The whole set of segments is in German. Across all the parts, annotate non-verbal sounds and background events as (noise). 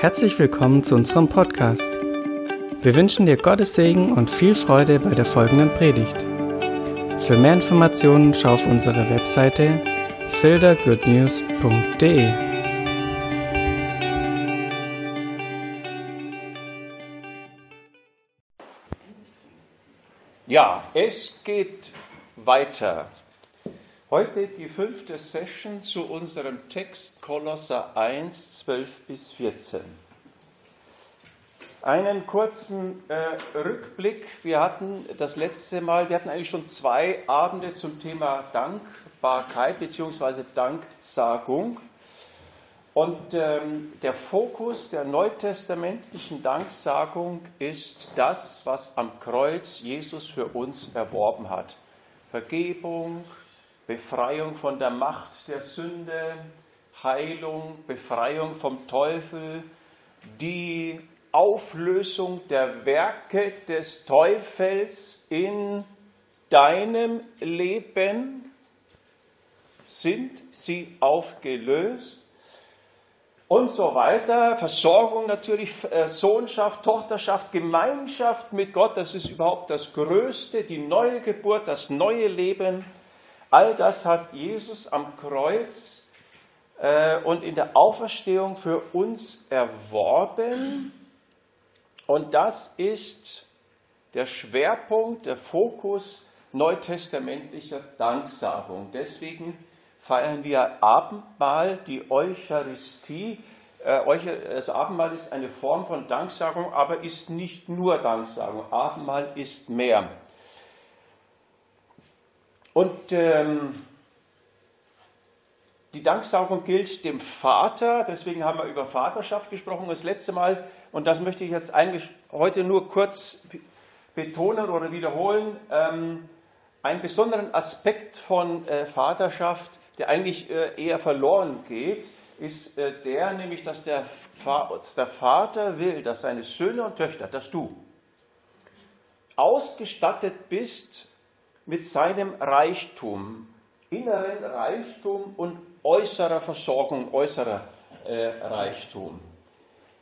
Herzlich willkommen zu unserem Podcast. Wir wünschen dir Gottes Segen und viel Freude bei der folgenden Predigt. Für mehr Informationen schau auf unsere Webseite fildergoodnews.de. Ja, es geht weiter. Heute die fünfte Session zu unserem Text Kolosser 1, 12 bis 14. Einen kurzen äh, Rückblick. Wir hatten das letzte Mal, wir hatten eigentlich schon zwei Abende zum Thema Dankbarkeit bzw. Danksagung. Und ähm, der Fokus der neutestamentlichen Danksagung ist das, was am Kreuz Jesus für uns erworben hat. Vergebung, Befreiung von der Macht der Sünde, Heilung, Befreiung vom Teufel, die Auflösung der Werke des Teufels in deinem Leben, sind sie aufgelöst und so weiter. Versorgung natürlich, äh, Sohnschaft, Tochterschaft, Gemeinschaft mit Gott, das ist überhaupt das Größte, die neue Geburt, das neue Leben. All das hat Jesus am Kreuz äh, und in der Auferstehung für uns erworben. Und das ist der Schwerpunkt, der Fokus neutestamentlicher Danksagung. Deswegen feiern wir Abendmahl, die Eucharistie. Äh, das Abendmahl ist eine Form von Danksagung, aber ist nicht nur Danksagung. Abendmahl ist mehr. Und ähm, die Danksagung gilt dem Vater, deswegen haben wir über Vaterschaft gesprochen das letzte Mal, und das möchte ich jetzt heute nur kurz betonen oder wiederholen, ähm, einen besonderen Aspekt von äh, Vaterschaft, der eigentlich äh, eher verloren geht, ist äh, der nämlich, dass der, der Vater will, dass seine Söhne und Töchter, dass du, ausgestattet bist mit seinem Reichtum, inneren Reichtum und äußerer Versorgung, äußerer äh, Reichtum.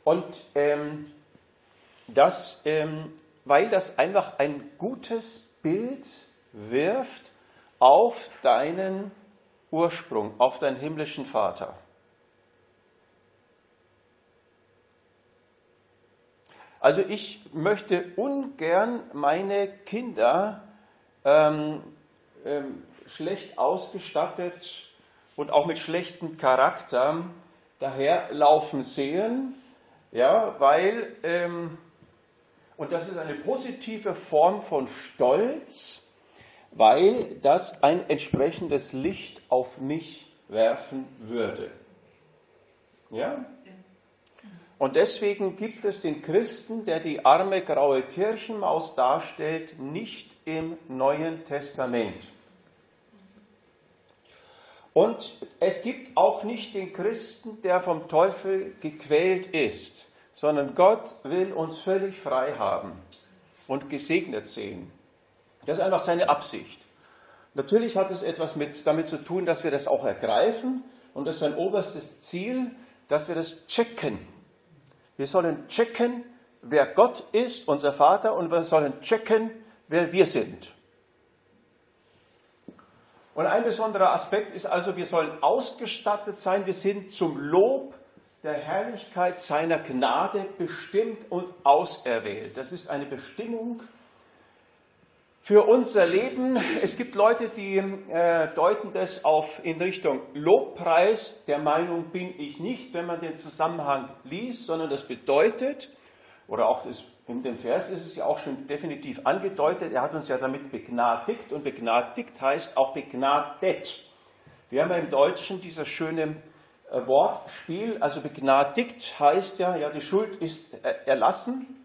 Und ähm, das, ähm, weil das einfach ein gutes Bild wirft auf deinen Ursprung, auf deinen himmlischen Vater. Also ich möchte ungern meine Kinder ähm, ähm, schlecht ausgestattet und auch mit schlechtem Charakter daherlaufen sehen, ja, weil, ähm, und das ist eine positive Form von Stolz, weil das ein entsprechendes Licht auf mich werfen würde. Ja? Und deswegen gibt es den Christen, der die arme graue Kirchenmaus darstellt, nicht im Neuen Testament. Und es gibt auch nicht den Christen, der vom Teufel gequält ist, sondern Gott will uns völlig frei haben und gesegnet sehen. Das ist einfach seine Absicht. Natürlich hat es etwas mit, damit zu tun, dass wir das auch ergreifen und das ist sein oberstes Ziel, dass wir das checken. Wir sollen checken, wer Gott ist, unser Vater, und wir sollen checken, wer wir sind. Und ein besonderer Aspekt ist also, wir sollen ausgestattet sein, wir sind zum Lob der Herrlichkeit seiner Gnade bestimmt und auserwählt. Das ist eine Bestimmung für unser Leben. Es gibt Leute, die äh, deuten das auf in Richtung Lobpreis. Der Meinung bin ich nicht, wenn man den Zusammenhang liest, sondern das bedeutet, oder auch das in dem Vers ist es ja auch schon definitiv angedeutet, er hat uns ja damit begnadigt und begnadigt heißt auch begnadet. Wir haben ja im Deutschen dieses schöne äh, Wortspiel, also begnadigt heißt ja, ja, die Schuld ist äh, erlassen.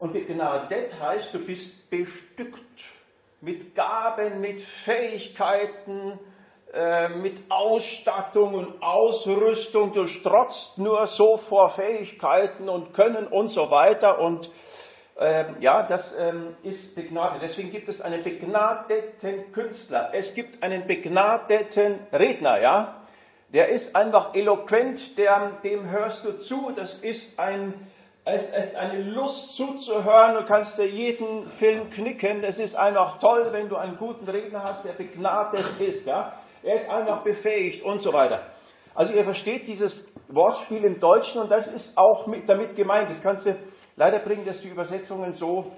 Und begnadet heißt, du bist bestückt mit Gaben, mit Fähigkeiten, äh, mit Ausstattung und Ausrüstung, du strotzt nur so vor Fähigkeiten und Können und so weiter und ähm, ja, das ähm, ist begnadet. Deswegen gibt es einen begnadeten Künstler. Es gibt einen begnadeten Redner, ja. der ist einfach eloquent, der, dem hörst du zu. Das ist ein, es ist eine Lust zuzuhören. Du kannst dir jeden Film knicken. Es ist einfach toll, wenn du einen guten Redner hast, der begnadet ist. Ja? Er ist einfach befähigt und so weiter. Also ihr versteht dieses Wortspiel im Deutschen und das ist auch mit, damit gemeint. Das kannst du leider bringen, dass die Übersetzungen so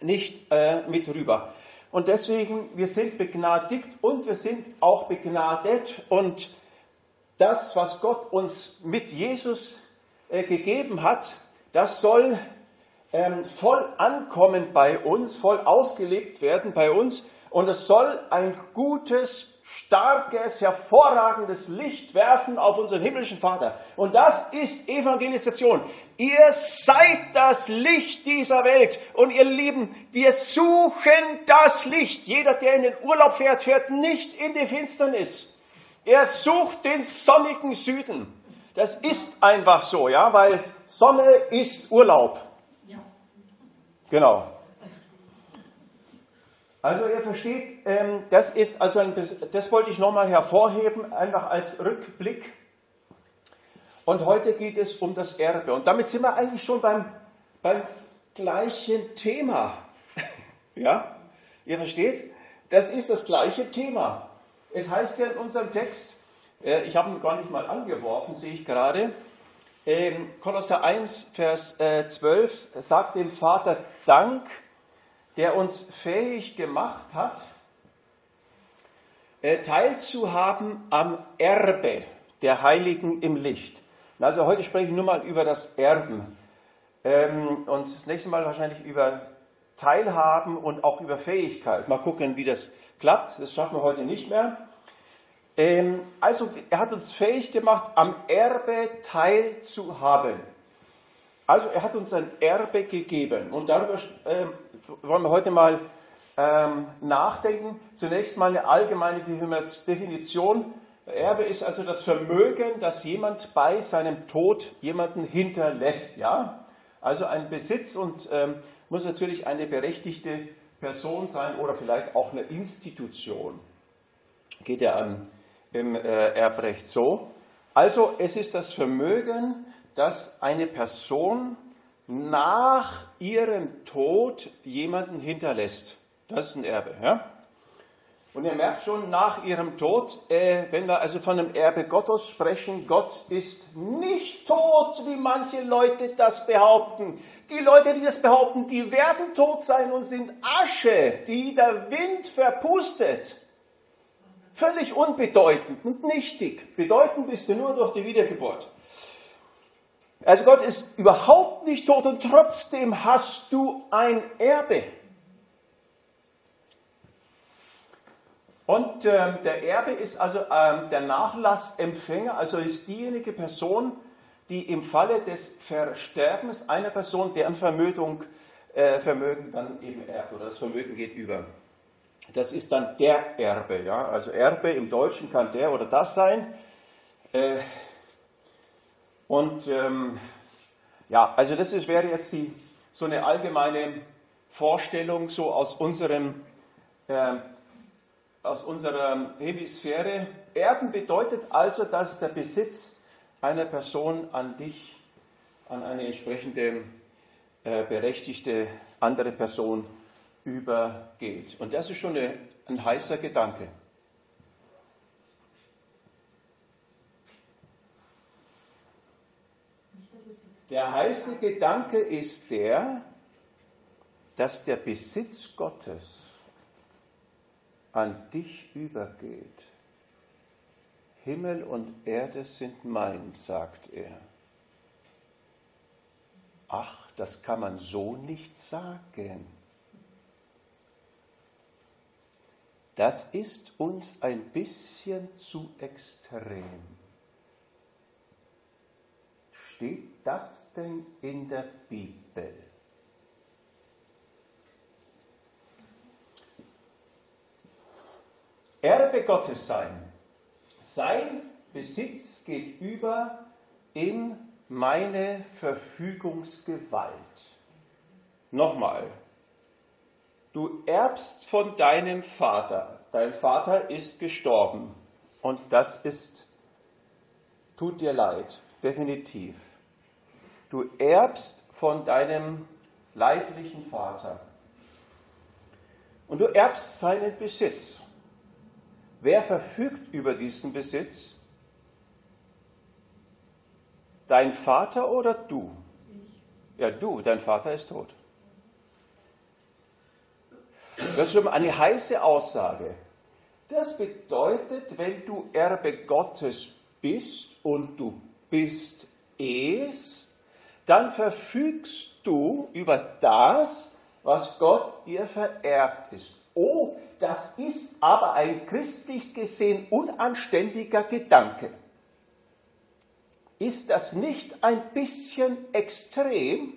nicht äh, mit rüber. Und deswegen, wir sind begnadigt und wir sind auch begnadet und das, was Gott uns mit Jesus äh, gegeben hat, das soll ähm, voll ankommen bei uns, voll ausgelebt werden bei uns. Und es soll ein gutes, starkes, hervorragendes Licht werfen auf unseren himmlischen Vater. Und das ist Evangelisation. Ihr seid das Licht dieser Welt. Und ihr Lieben, wir suchen das Licht. Jeder, der in den Urlaub fährt, fährt nicht in die Finsternis. Er sucht den sonnigen Süden. Das ist einfach so, ja, weil Sonne ist Urlaub. Ja. Genau. Also ihr versteht, ähm, das ist also ein, das wollte ich nochmal hervorheben, einfach als Rückblick. Und heute geht es um das Erbe. Und damit sind wir eigentlich schon beim, beim gleichen Thema. (laughs) ja, ihr versteht? Das ist das gleiche Thema. Es heißt ja in unserem Text, äh, ich habe ihn gar nicht mal angeworfen, sehe ich gerade, ähm, Kolosser 1, Vers 12 äh, sagt dem Vater Dank, der uns fähig gemacht hat, äh, teilzuhaben am Erbe der Heiligen im Licht. Also heute spreche ich nur mal über das Erben ähm, und das nächste Mal wahrscheinlich über Teilhaben und auch über Fähigkeit. Mal gucken, wie das klappt. Das schaffen wir heute nicht mehr. Ähm, also er hat uns fähig gemacht, am Erbe teilzuhaben. Also er hat uns ein Erbe gegeben. Und darüber ähm, wollen wir heute mal ähm, nachdenken. Zunächst mal eine allgemeine Definition. Erbe ist also das Vermögen, das jemand bei seinem Tod jemanden hinterlässt. Ja? Also ein Besitz und ähm, muss natürlich eine berechtigte Person sein oder vielleicht auch eine Institution. Geht ja an im äh, Erbrecht so. Also es ist das Vermögen, das eine Person nach ihrem Tod jemanden hinterlässt. Das ist ein Erbe. Ja? Und ihr merkt schon, nach ihrem Tod, äh, wenn wir also von dem Erbe Gottes sprechen, Gott ist nicht tot, wie manche Leute das behaupten. Die Leute, die das behaupten, die werden tot sein und sind Asche, die der Wind verpustet. Völlig unbedeutend und nichtig. Bedeutend bist du nur durch die Wiedergeburt. Also Gott ist überhaupt nicht tot und trotzdem hast du ein Erbe. Und ähm, der Erbe ist also ähm, der Nachlassempfänger, also ist diejenige Person, die im Falle des Versterbens einer Person deren Vermögen, äh, Vermögen dann eben erbt oder das Vermögen geht über. Das ist dann der Erbe. Ja? Also Erbe im Deutschen kann der oder das sein. Äh, und ähm, ja, also das ist, wäre jetzt die, so eine allgemeine Vorstellung so aus unserem äh, aus unserer Hemisphäre. Erben bedeutet also, dass der Besitz einer Person an dich, an eine entsprechende äh, berechtigte andere Person übergeht. Und das ist schon eine, ein heißer Gedanke. Der heiße Gedanke ist der, dass der Besitz Gottes an dich übergeht. Himmel und Erde sind mein, sagt er. Ach, das kann man so nicht sagen. Das ist uns ein bisschen zu extrem. Steht das denn in der Bibel? Erbe Gottes sein. Sein Besitz geht über in meine Verfügungsgewalt. Nochmal, Du erbst von deinem Vater. Dein Vater ist gestorben. Und das ist tut dir leid, definitiv. Du erbst von deinem leiblichen Vater. Und du erbst seinen Besitz. Wer verfügt über diesen Besitz? Dein Vater oder du? Ja, du, dein Vater ist tot. Das ist schon eine heiße Aussage. Das bedeutet, wenn du Erbe Gottes bist und du bist es, dann verfügst du über das, was Gott dir vererbt ist. Oh, das ist aber ein christlich gesehen unanständiger Gedanke. Ist das nicht ein bisschen extrem?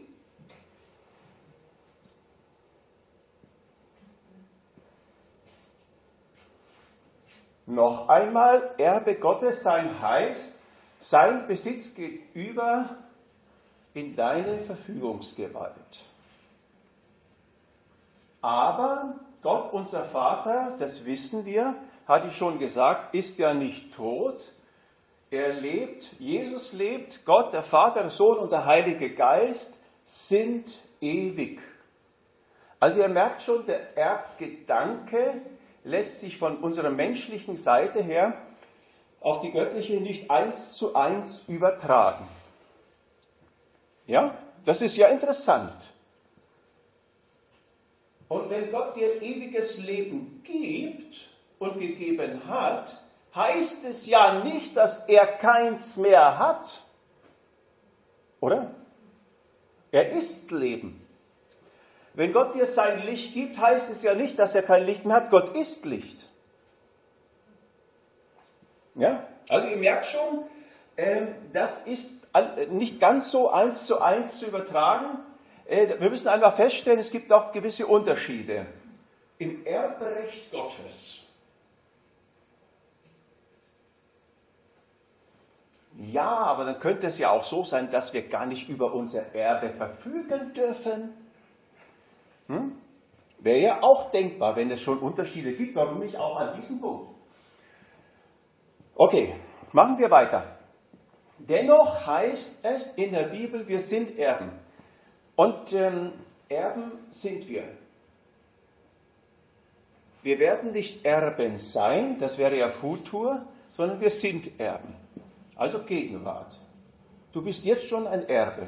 Noch einmal, Erbe Gottes sein heißt, sein Besitz geht über in deine Verfügungsgewalt. Aber Gott, unser Vater, das wissen wir, hatte ich schon gesagt, ist ja nicht tot. Er lebt, Jesus lebt, Gott, der Vater, der Sohn und der Heilige Geist sind ewig. Also ihr merkt schon, der Erbgedanke lässt sich von unserer menschlichen Seite her auf die göttliche nicht eins zu eins übertragen. Ja, das ist ja interessant. Und wenn Gott dir ewiges Leben gibt und gegeben hat, heißt es ja nicht, dass er keins mehr hat. Oder? Er ist Leben. Wenn Gott dir sein Licht gibt, heißt es ja nicht, dass er kein Licht mehr hat. Gott ist Licht. Ja? Also ihr merkt schon, ähm, das ist nicht ganz so eins zu eins zu übertragen. Äh, wir müssen einfach feststellen, es gibt auch gewisse Unterschiede. Im Erbrecht Gottes. Ja, aber dann könnte es ja auch so sein, dass wir gar nicht über unser Erbe verfügen dürfen. Hm? Wäre ja auch denkbar, wenn es schon Unterschiede gibt. Warum nicht auch an diesem Punkt? Okay, machen wir weiter. Dennoch heißt es in der Bibel, wir sind Erben. Und ähm, Erben sind wir. Wir werden nicht Erben sein, das wäre ja Futur, sondern wir sind Erben. Also Gegenwart. Du bist jetzt schon ein Erbe.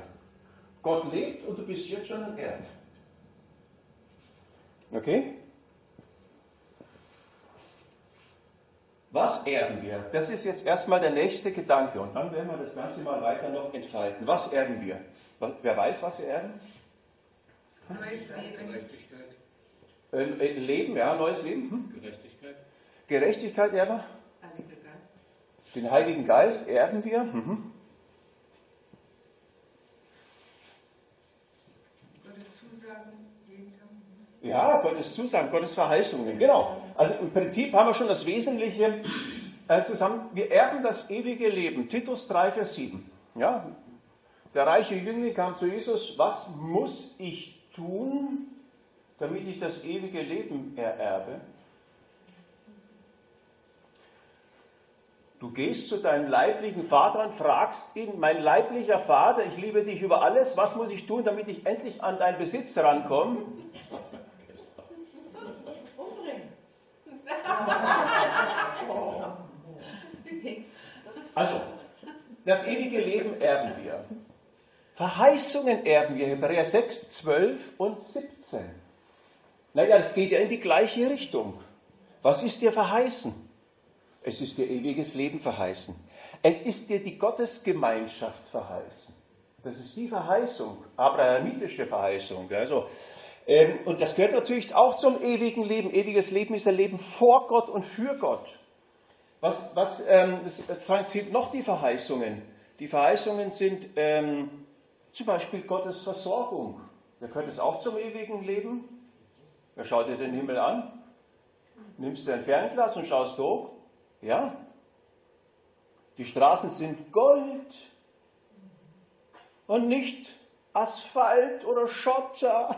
Gott lebt und du bist jetzt schon ein Erbe. Okay? Was erben wir? Das ist jetzt erstmal der nächste Gedanke und dann werden wir das Ganze mal weiter noch entfalten. Was erben wir? Wer weiß, was wir erben? Neues Leben. Gerechtigkeit. Äh, Leben, ja, neues Leben. Hm? Gerechtigkeit. Gerechtigkeit erben wir. Heiliger Geist. Den Heiligen Geist erben wir. Mhm. Gottes Zusagen jeden Tag. Ja, Gottes Zusagen, Gottes Verheißungen, genau. Also im Prinzip haben wir schon das Wesentliche äh, zusammen. Wir erben das ewige Leben. Titus 3, Vers 7. Ja, der reiche Jüngling kam zu Jesus. Was muss ich tun, damit ich das ewige Leben ererbe? Du gehst zu deinem leiblichen Vater und fragst ihn, mein leiblicher Vater, ich liebe dich über alles, was muss ich tun, damit ich endlich an deinen Besitz rankomme? Also, das ewige Leben erben wir. Verheißungen erben wir, Hebräer 6, 12 und 17. Naja, das geht ja in die gleiche Richtung. Was ist dir verheißen? Es ist dir ewiges Leben verheißen. Es ist dir die Gottesgemeinschaft verheißen. Das ist die Verheißung, abrahamitische Verheißung. Also, und das gehört natürlich auch zum ewigen Leben. Ewiges Leben ist ein Leben vor Gott und für Gott. Was, was ähm, sind noch die Verheißungen? Die Verheißungen sind ähm, zum Beispiel Gottes Versorgung. Da gehört es auch zum ewigen Leben. Er schaut dir den Himmel an, nimmst du ein Fernglas und schaust hoch. Ja? Die Straßen sind Gold und nicht Asphalt oder Schotter.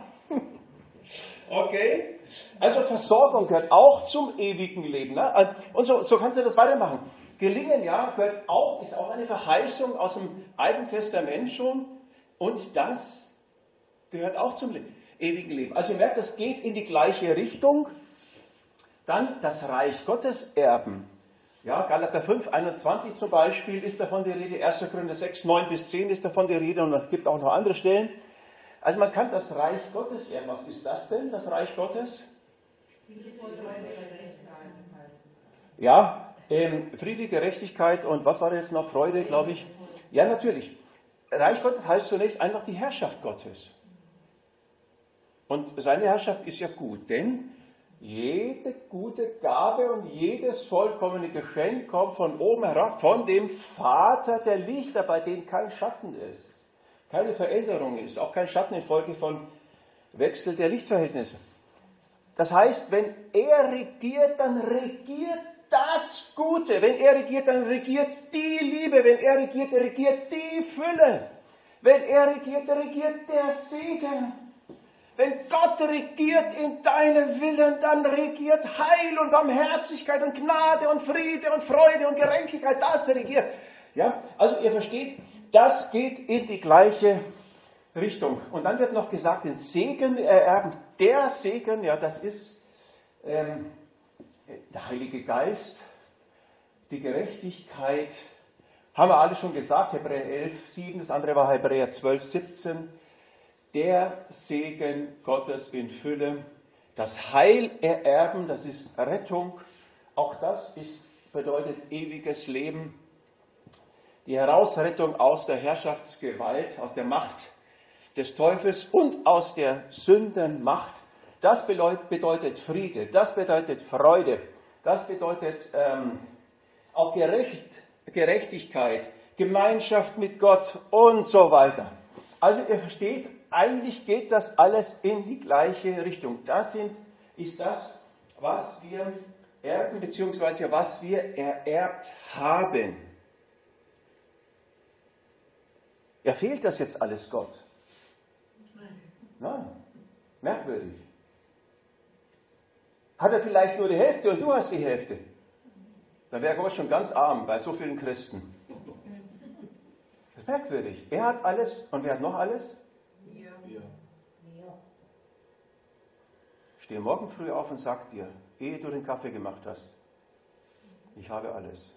Okay? Also Versorgung gehört auch zum ewigen Leben. Ne? Und so, so kannst du das weitermachen. gelingen, ja, gehört auch, ist auch eine Verheißung aus dem Alten Testament schon. Und das gehört auch zum ewigen Leben. Also ihr merkt, das geht in die gleiche Richtung. Dann das Reich Gottes erben. Ja, Galater 5, 21 zum Beispiel ist davon die Rede, 1. Korinther 6, 9 bis 10 ist davon die Rede und es gibt auch noch andere Stellen. Also man kann das Reich Gottes erben. Was ist das denn, das Reich Gottes? Ja, ähm, Friede, Gerechtigkeit und was war jetzt noch? Freude, glaube ich. Ja, natürlich. Reich Gottes heißt zunächst einfach die Herrschaft Gottes. Und seine Herrschaft ist ja gut, denn jede gute Gabe und jedes vollkommene Geschenk kommt von oben herab, von dem Vater der Lichter, bei dem kein Schatten ist, keine Veränderung ist, auch kein Schatten infolge von Wechsel der Lichtverhältnisse. Das heißt, wenn er regiert, dann regiert das Gute. Wenn er regiert, dann regiert die Liebe. Wenn er regiert, regiert die Fülle. Wenn er regiert, regiert der Segen. Wenn Gott regiert in deinem Willen, dann regiert Heil und Barmherzigkeit und Gnade und Friede und Freude und Gerechtigkeit. Das regiert. Ja, also ihr versteht, das geht in die gleiche Richtung. Und dann wird noch gesagt, den Segen ererben. Der Segen, ja, das ist ähm, der Heilige Geist, die Gerechtigkeit. Haben wir alle schon gesagt, Hebräer 11, 7, das andere war Hebräer 12, 17 der Segen Gottes in Fülle, das Heil ererben, das ist Rettung, auch das ist, bedeutet ewiges Leben, die Herausrettung aus der Herrschaftsgewalt, aus der Macht des Teufels und aus der Sündenmacht. Das bedeutet Friede, das bedeutet Freude, das bedeutet ähm, auch Gerecht, Gerechtigkeit, Gemeinschaft mit Gott und so weiter. Also ihr versteht, eigentlich geht das alles in die gleiche Richtung. Das sind, ist das, was wir erben, beziehungsweise was wir ererbt haben. Ja, fehlt das jetzt alles Gott? Nein. Merkwürdig. Hat er vielleicht nur die Hälfte und du hast die Hälfte? Dann wäre Gott schon ganz arm bei so vielen Christen. Das ist merkwürdig. Er hat alles und wer hat noch alles? Steh morgen früh auf und sag dir, ehe du den Kaffee gemacht hast, ich habe alles.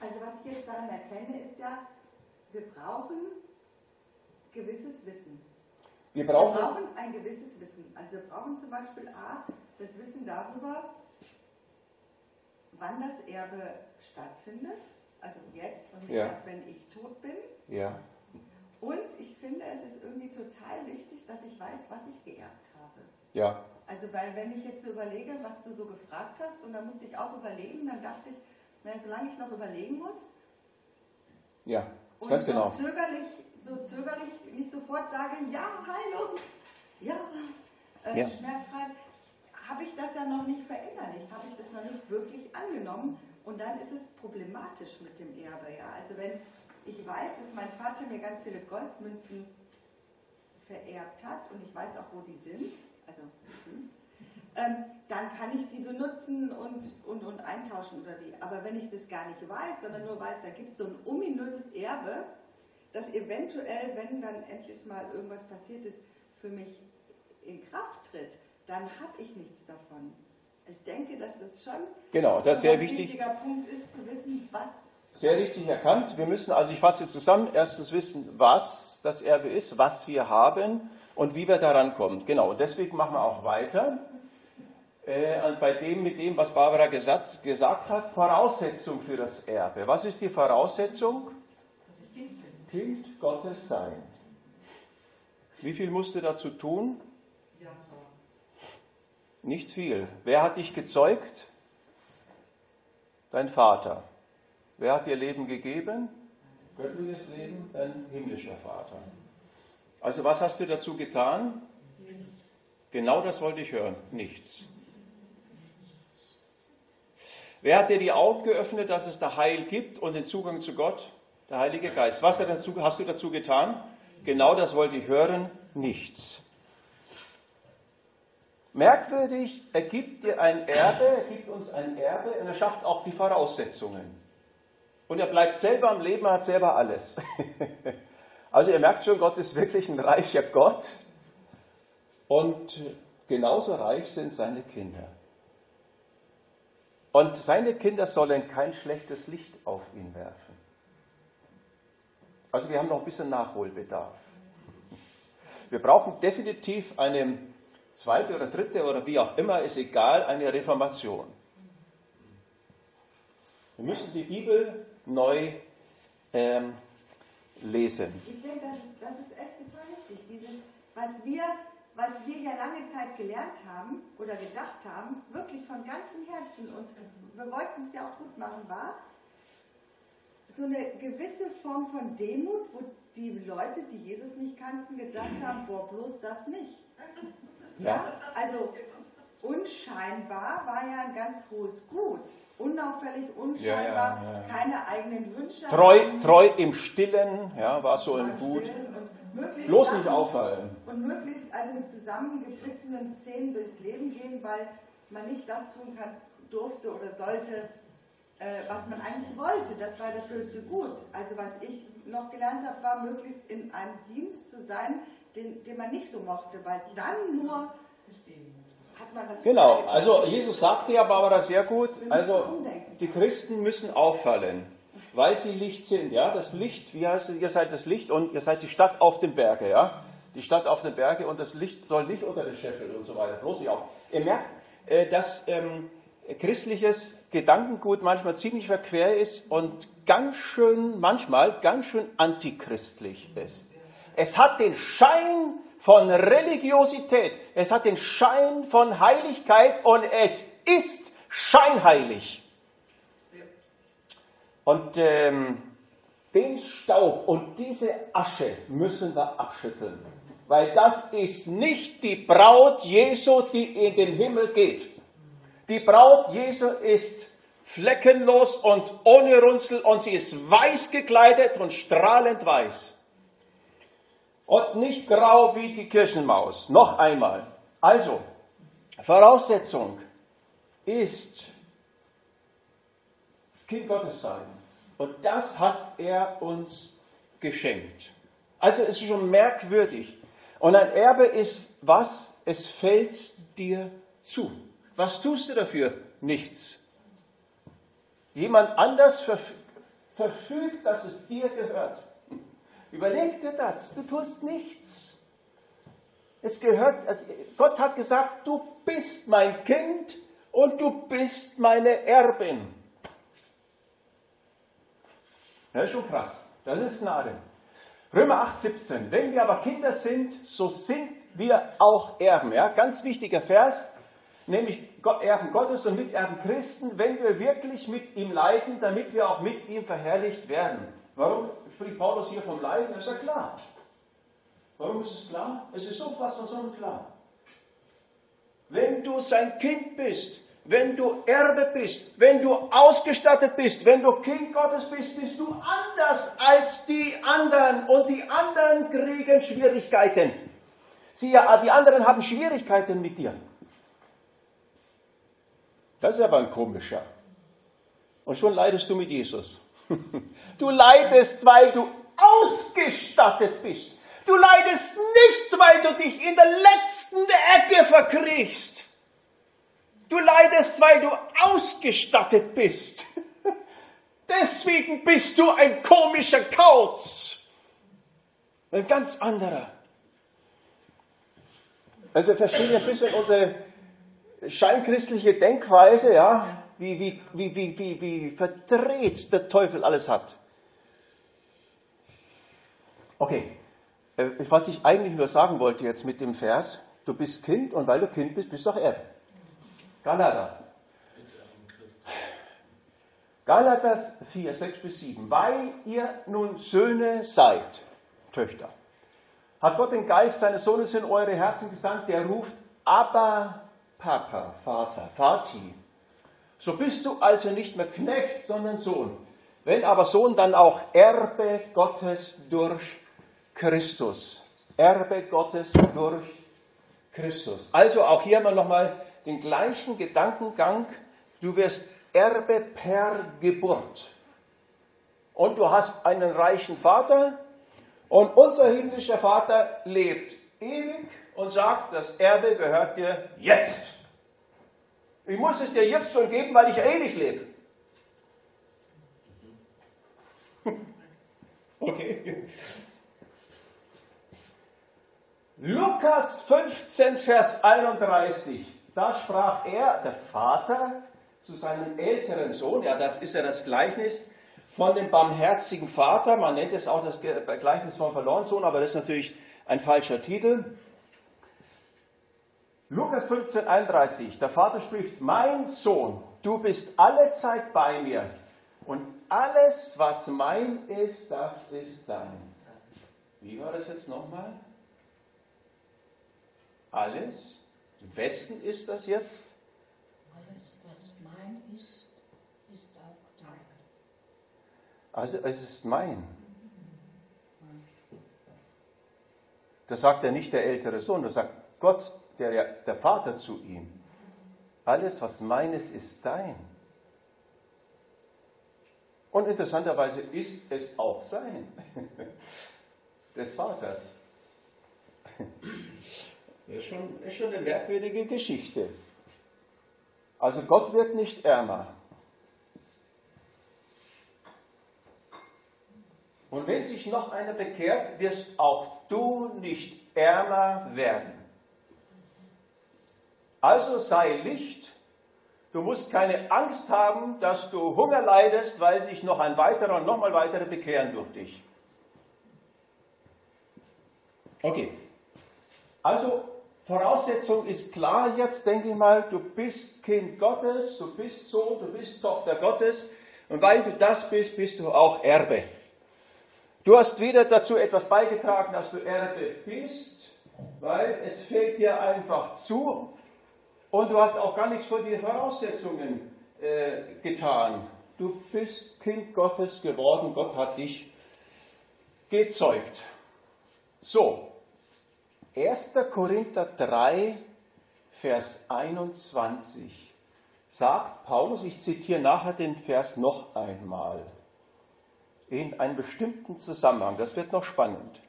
Also was ich jetzt daran erkenne, ist ja, wir brauchen gewisses Wissen. Wir brauchen, wir brauchen ein gewisses Wissen. Also wir brauchen zum Beispiel A, das Wissen darüber, wann das Erbe stattfindet. Also jetzt und nicht ja. erst, wenn ich tot bin. Ja. Und ich finde, es ist irgendwie total wichtig, dass ich weiß, was ich geerbt habe. Ja. Also, weil wenn ich jetzt so überlege, was du so gefragt hast, und da musste ich auch überlegen, dann dachte ich, na, solange ich noch überlegen muss. Ja, ganz genau. Zögerlich, so zögerlich nicht sofort sage, ja, Heilung, ja, äh, ja. schmerzfrei, habe ich das ja noch nicht verinnerlicht, habe ich das noch nicht wirklich angenommen. Und dann ist es problematisch mit dem Erbe. Ja? Also wenn ich weiß, dass mein Vater mir ganz viele Goldmünzen vererbt hat und ich weiß auch, wo die sind, also, hm, ähm, dann kann ich die benutzen und, und, und eintauschen oder wie. Aber wenn ich das gar nicht weiß, sondern nur weiß, da gibt es so ein ominöses Erbe, das eventuell, wenn dann endlich mal irgendwas passiert ist, für mich in Kraft tritt, dann habe ich nichts davon. Ich denke, dass es schon genau, das ein wichtig. wichtiger Punkt ist, zu wissen, was sehr richtig erkannt. Wir müssen, also ich fasse zusammen, erstens wissen, was das Erbe ist, was wir haben und wie wir daran kommen. Genau, und deswegen machen wir auch weiter äh, bei dem, mit dem, was Barbara gesagt, gesagt hat, Voraussetzung für das Erbe. Was ist die Voraussetzung? Kind Gottes sein. Wie viel musst du dazu tun? Nicht viel. Wer hat dich gezeugt? Dein Vater. Wer hat dir Leben gegeben? Göttliches Leben, dein himmlischer Vater. Also was hast du dazu getan? Nichts. Genau das wollte ich hören. Nichts. Wer hat dir die Augen geöffnet, dass es da Heil gibt und den Zugang zu Gott? Der Heilige Geist. Was hast du dazu getan? Genau das wollte ich hören. Nichts. Merkwürdig, er gibt dir ein Erbe, er gibt uns ein Erbe und er schafft auch die Voraussetzungen. Und er bleibt selber am Leben, er hat selber alles. (laughs) Also ihr merkt schon, Gott ist wirklich ein reicher Gott. Und genauso reich sind seine Kinder. Und seine Kinder sollen kein schlechtes Licht auf ihn werfen. Also wir haben noch ein bisschen Nachholbedarf. Wir brauchen definitiv eine zweite oder dritte oder wie auch immer, ist egal, eine Reformation. Wir müssen die Bibel neu ähm, lesen. Ich denke, das ist, das ist echt total wichtig. Dieses, was wir, was wir ja lange Zeit gelernt haben oder gedacht haben, wirklich von ganzem Herzen und wir wollten es ja auch gut machen, war so eine gewisse Form von Demut, wo die Leute, die Jesus nicht kannten, gedacht haben, boah, bloß das nicht. Ja, also unscheinbar war ja ein ganz hohes Gut. Unauffällig, unscheinbar, Ja, ja, ja. keine eigenen Wünsche. Treu, treu im Stillen, ja, war so ein Gut. Bloß nicht auffallen. Und möglichst also mit zusammengebissenen Zähnen durchs Leben gehen, weil man nicht das tun kann, durfte oder sollte, äh, was man eigentlich wollte. Das war das höchste Gut. Also was ich noch gelernt habe, war möglichst in einem Dienst zu sein, den, den man nicht so mochte, weil dann nur hat man das Genau, also Jesus sagte ja Barbara sehr gut, also umdenken. die Christen müssen auffallen, weil sie Licht sind, ja, das Licht, wie heißt es, ihr seid das Licht und ihr seid die Stadt auf dem Berge, ja, die Stadt auf den Berge und das Licht soll nicht unter den Scheffeln und so weiter, bloß nicht auf. Ihr merkt, äh, dass ähm, christliches Gedankengut manchmal ziemlich verquer ist und ganz schön, manchmal ganz schön antichristlich ist. Es hat den Schein von Religiosität, es hat den Schein von Heiligkeit und es ist scheinheilig. Und ähm, den Staub und diese Asche müssen wir abschütteln, weil das ist nicht die Braut Jesu, die in den Himmel geht. Die Braut Jesu ist fleckenlos und ohne Runzel und sie ist weiß gekleidet und strahlend weiß. Und nicht grau wie die Kirchenmaus. Noch einmal. Also, Voraussetzung ist Kind Gottes sein. Und das hat er uns geschenkt. Also es ist schon merkwürdig. Und ein Erbe ist was? Es fällt dir zu. Was tust du dafür? Nichts. Jemand anders verf verfügt, dass es dir gehört. Überleg dir das. Du tust nichts. Es gehört, also Gott hat gesagt, du bist mein Kind und du bist meine Erbin. Das ist schon krass. Das ist Gnade. Römer 8, 17. Wenn wir aber Kinder sind, so sind wir auch Erben. Ja? Ganz wichtiger Vers, nämlich Erben Gottes und Miterben Christen, wenn wir wirklich mit ihm leiden, damit wir auch mit ihm verherrlicht werden. Warum spricht Paulus hier vom Leiden? Das ist ja klar. Warum ist es klar? Es ist sowas von sonnenklar. Wenn du sein Kind bist, wenn du Erbe bist, wenn du ausgestattet bist, wenn du Kind Gottes bist, bist du anders als die anderen und die anderen kriegen Schwierigkeiten. Sie, ja, die anderen haben Schwierigkeiten mit dir. Das ist aber ein komischer. Und schon leidest du mit Jesus. (laughs) Du leidest, weil du ausgestattet bist. Du leidest nicht, weil du dich in der letzten Ecke verkriechst. Du leidest, weil du ausgestattet bist. (laughs) Deswegen bist du ein komischer Kauz. Ein ganz anderer. Also verstehen wir ein bisschen unsere scheinchristliche Denkweise, ja, wie, wie, wie, wie, wie, wie verdreht der Teufel alles hat. Okay, äh, was ich eigentlich nur sagen wollte jetzt mit dem Vers, du bist Kind und weil du Kind bist, bist du auch Erbe. Galater. Galater 4, 6 bis 7. Weil ihr nun Söhne seid, Töchter, hat Gott den Geist seines Sohnes in eure Herzen gesandt, der ruft, aber Papa, Vater, Vati. So bist du also nicht mehr Knecht, sondern Sohn. Wenn aber Sohn, dann auch Erbe Gottes durch Christus. Erbe Gottes durch Christus. Also auch hier wir nochmal den gleichen Gedankengang. Du wirst Erbe per Geburt. Und du hast einen reichen Vater und unser himmlischer Vater lebt ewig und sagt, das Erbe gehört dir jetzt. Ich muss es dir jetzt schon geben, weil ich ewig lebe. (laughs) Okay. Lukas 15, Vers 31. Da sprach er, der Vater, zu seinem älteren Sohn, ja, das ist ja das Gleichnis von dem barmherzigen Vater, man nennt es auch das Gleichnis vom verlorenen Sohn, aber das ist natürlich ein falscher Titel. Lukas 15, 31, der Vater spricht, mein Sohn, du bist alle Zeit bei mir und alles, was mein ist, das ist dein. Wie war das jetzt nochmal? Alles? Wessen ist das jetzt? Alles, was mein ist, ist auch dein. Also es ist mein. Das sagt ja nicht der ältere Sohn, das sagt Gott, der, der Vater zu ihm. Alles, was meines, ist dein. Und interessanterweise ist es auch sein, (laughs) des Vaters. Das ist schon, ist schon eine merkwürdige Geschichte. Also Gott wird nicht ärmer. Und wenn sich noch einer bekehrt, wirst auch du nicht ärmer werden. Also sei Licht. Du musst keine Angst haben, dass du Hunger leidest, weil sich noch ein weiterer und nochmal weitere bekehren durch dich. Okay. Also Voraussetzung ist klar jetzt, denke ich mal, du bist Kind Gottes, du bist Sohn, du bist Tochter Gottes und weil du das bist, bist du auch Erbe. Du hast weder dazu etwas beigetragen, dass du Erbe bist, weil es fällt dir einfach zu und du hast auch gar nichts vor den Voraussetzungen äh, getan. Du bist Kind Gottes geworden, Gott hat dich gezeugt. So, 1. Korinther 3, Vers 21 sagt Paulus, ich zitiere nachher den Vers noch einmal, in einem bestimmten Zusammenhang, das wird noch spannend.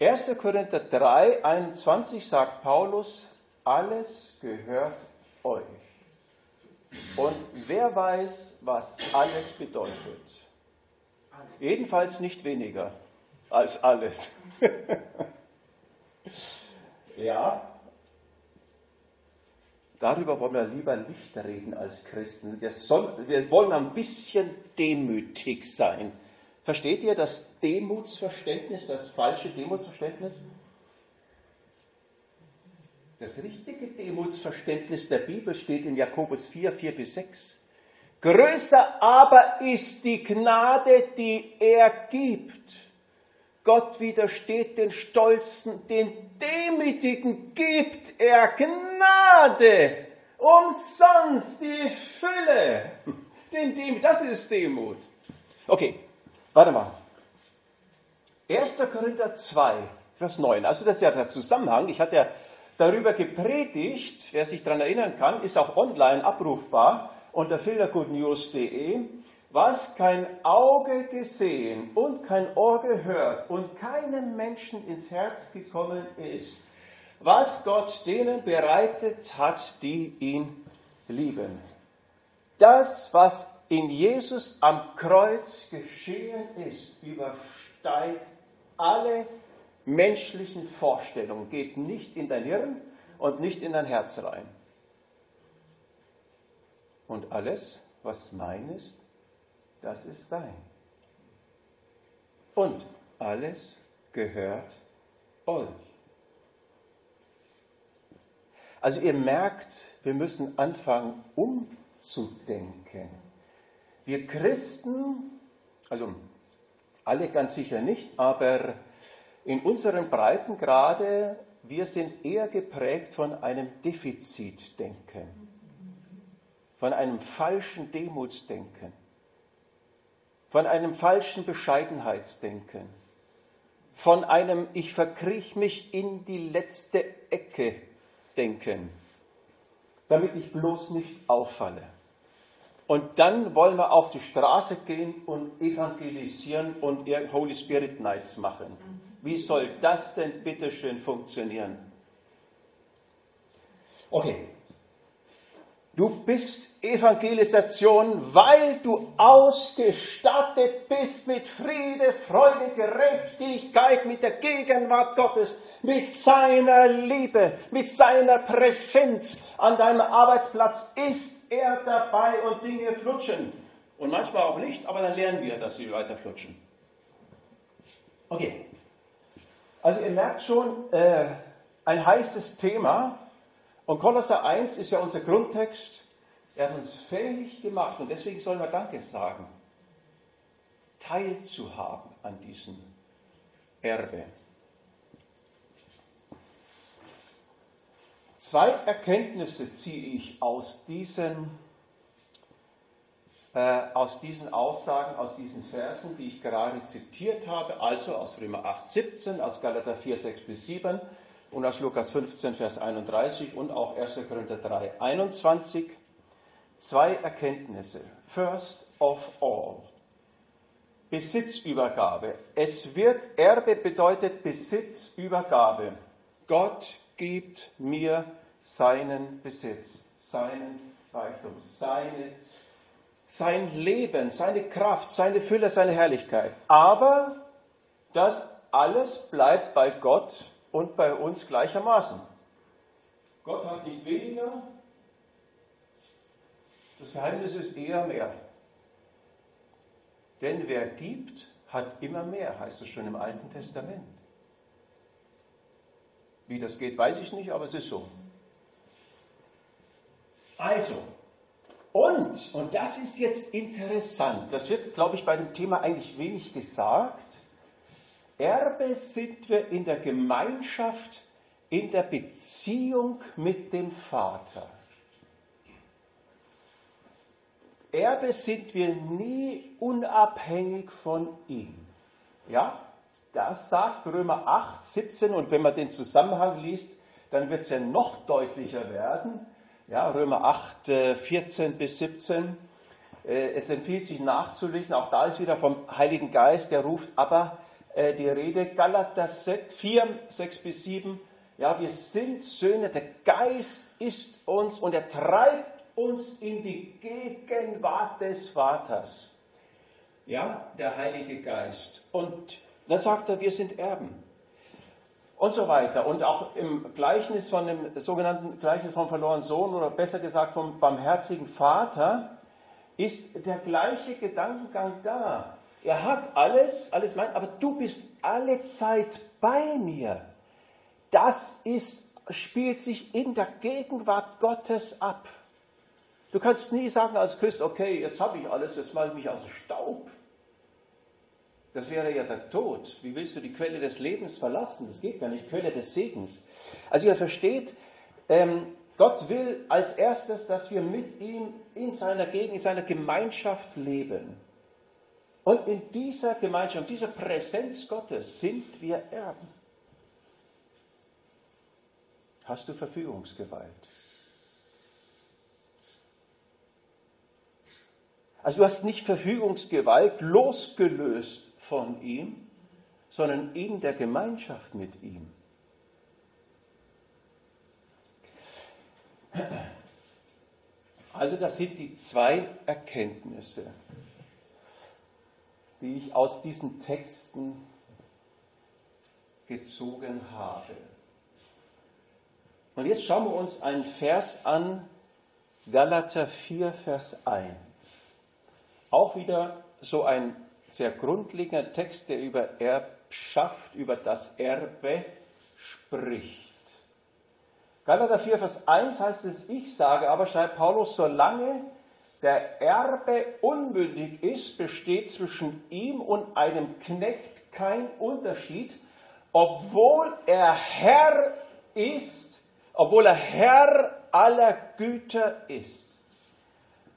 1. Korinther 3, 21 sagt Paulus, alles gehört euch. Und wer weiß, was alles bedeutet? Jedenfalls nicht weniger als alles. (laughs) Ja, darüber wollen wir lieber nicht reden als Christen. Wir, soll, wir wollen ein bisschen demütig sein. Versteht ihr das Demutsverständnis, das falsche Demutsverständnis? Das richtige Demutsverständnis der Bibel steht in Jakobus 4, 4 bis 6. Größer aber ist die Gnade, die er gibt Gott widersteht den Stolzen, den Demütigen gibt er Gnade, umsonst die Fülle. Den Demut, das ist Demut. Okay, warte mal. 1. Korinther 2, Vers 9. Also das ist ja der Zusammenhang. Ich hatte ja darüber gepredigt, wer sich daran erinnern kann, ist auch online abrufbar unter filtergoodnews.de was kein Auge gesehen und kein Ohr gehört und keinem Menschen ins Herz gekommen ist, was Gott denen bereitet hat, die ihn lieben. Das, was in Jesus am Kreuz geschehen ist, übersteigt alle menschlichen Vorstellungen, geht nicht in dein Hirn und nicht in dein Herz rein. Und alles, was mein ist, das ist dein. Und alles gehört euch. Also ihr merkt, wir müssen anfangen umzudenken. Wir Christen, also alle ganz sicher nicht, aber in unseren Breitengrade, wir sind eher geprägt von einem Defizitdenken, von einem falschen Demutsdenken von einem falschen Bescheidenheitsdenken. von einem Ich verkriech mich in die letzte Ecke denken, damit ich bloß nicht auffalle. Und dann wollen wir auf die Straße gehen und evangelisieren und Holy Spirit Nights machen. Wie soll das denn bitteschön funktionieren? Okay, Du bist Evangelisation, weil du ausgestattet bist mit Friede, Freude, Gerechtigkeit, mit der Gegenwart Gottes, mit seiner Liebe, mit seiner Präsenz. An deinem Arbeitsplatz ist er dabei und Dinge flutschen. Und manchmal auch nicht, aber dann lernen wir, dass sie weiter flutschen. Okay. Also ihr merkt schon, äh, ein heißes Thema. Und Kolosser 1 ist ja unser Grundtext. Er hat uns fähig gemacht und deswegen sollen wir Danke sagen, teilzuhaben an diesem Erbe. Zwei Erkenntnisse ziehe ich aus diesen, äh, aus diesen Aussagen, aus diesen Versen, die ich gerade zitiert habe, also aus Römer 8, 17, aus Galater 4, 6 bis 7 und aus Lukas 15, Vers 31 und auch 1. Korinther 3, 21 zwei Erkenntnisse. First of all, Besitzübergabe. Es wird, Erbe bedeutet Besitzübergabe. Gott gibt mir seinen Besitz, seinen Reichtum, seine, sein Leben, seine Kraft, seine Fülle, seine Herrlichkeit. Aber das alles bleibt bei Gott und bei uns gleichermaßen. Gott hat nicht weniger, das Geheimnis ist eher mehr. Denn wer gibt, hat immer mehr, heißt es schon im Alten Testament. Wie das geht, weiß ich nicht, aber es ist so. Also, und, und das ist jetzt interessant, das wird, glaube ich, bei dem Thema eigentlich wenig gesagt, Erbe sind wir in der Gemeinschaft, in der Beziehung mit dem Vater. Erbe sind wir nie unabhängig von ihm. Ja, das sagt Römer 8, 17 und wenn man den Zusammenhang liest, dann wird es ja noch deutlicher werden. Ja, Römer 8, 14 äh, bis 17. Äh, es empfiehlt sich nachzulesen, auch da ist wieder vom Heiligen Geist, der ruft aber äh, die Rede, Galater 4, 6 bis 7. Ja, wir sind Söhne, der Geist ist uns und er treibt uns in die Gegenwart des Vaters. Ja, der Heilige Geist. Und dann sagt er, wir sind Erben. Und so weiter. Und auch im Gleichnis von dem sogenannten Gleichnis vom verlorenen Sohn oder besser gesagt vom barmherzigen Vater ist der gleiche Gedankengang da. Er hat alles, alles mein, aber du bist alle Zeit bei mir. Das ist, spielt sich in der Gegenwart Gottes ab. Du kannst nie sagen als Christ, okay, jetzt habe ich alles, jetzt mache ich mich aus Staub. Das wäre ja der Tod. Wie willst du die Quelle des Lebens verlassen? Das geht ja nicht, Quelle des Segens. Also ihr versteht, ähm, Gott will als erstes, dass wir mit ihm in seiner Gegend, in seiner Gemeinschaft leben. Und in dieser Gemeinschaft, in dieser Präsenz Gottes sind wir Erben. Hast du Verfügungsgewalt? Also du hast nicht Verfügungsgewalt losgelöst von ihm, sondern in der Gemeinschaft mit ihm. Also das sind die zwei Erkenntnisse, die ich aus diesen Texten gezogen habe. Und jetzt schauen wir uns einen Vers an, Galater 4, Vers 1. Auch wieder so ein sehr grundlegender Text, der über Erbschaft, über das Erbe spricht. Galater 4, Vers 1 heißt es, ich sage aber, schreibt Paulus, solange der Erbe unmündig ist, besteht zwischen ihm und einem Knecht kein Unterschied, obwohl er Herr ist, obwohl er Herr aller Güter ist.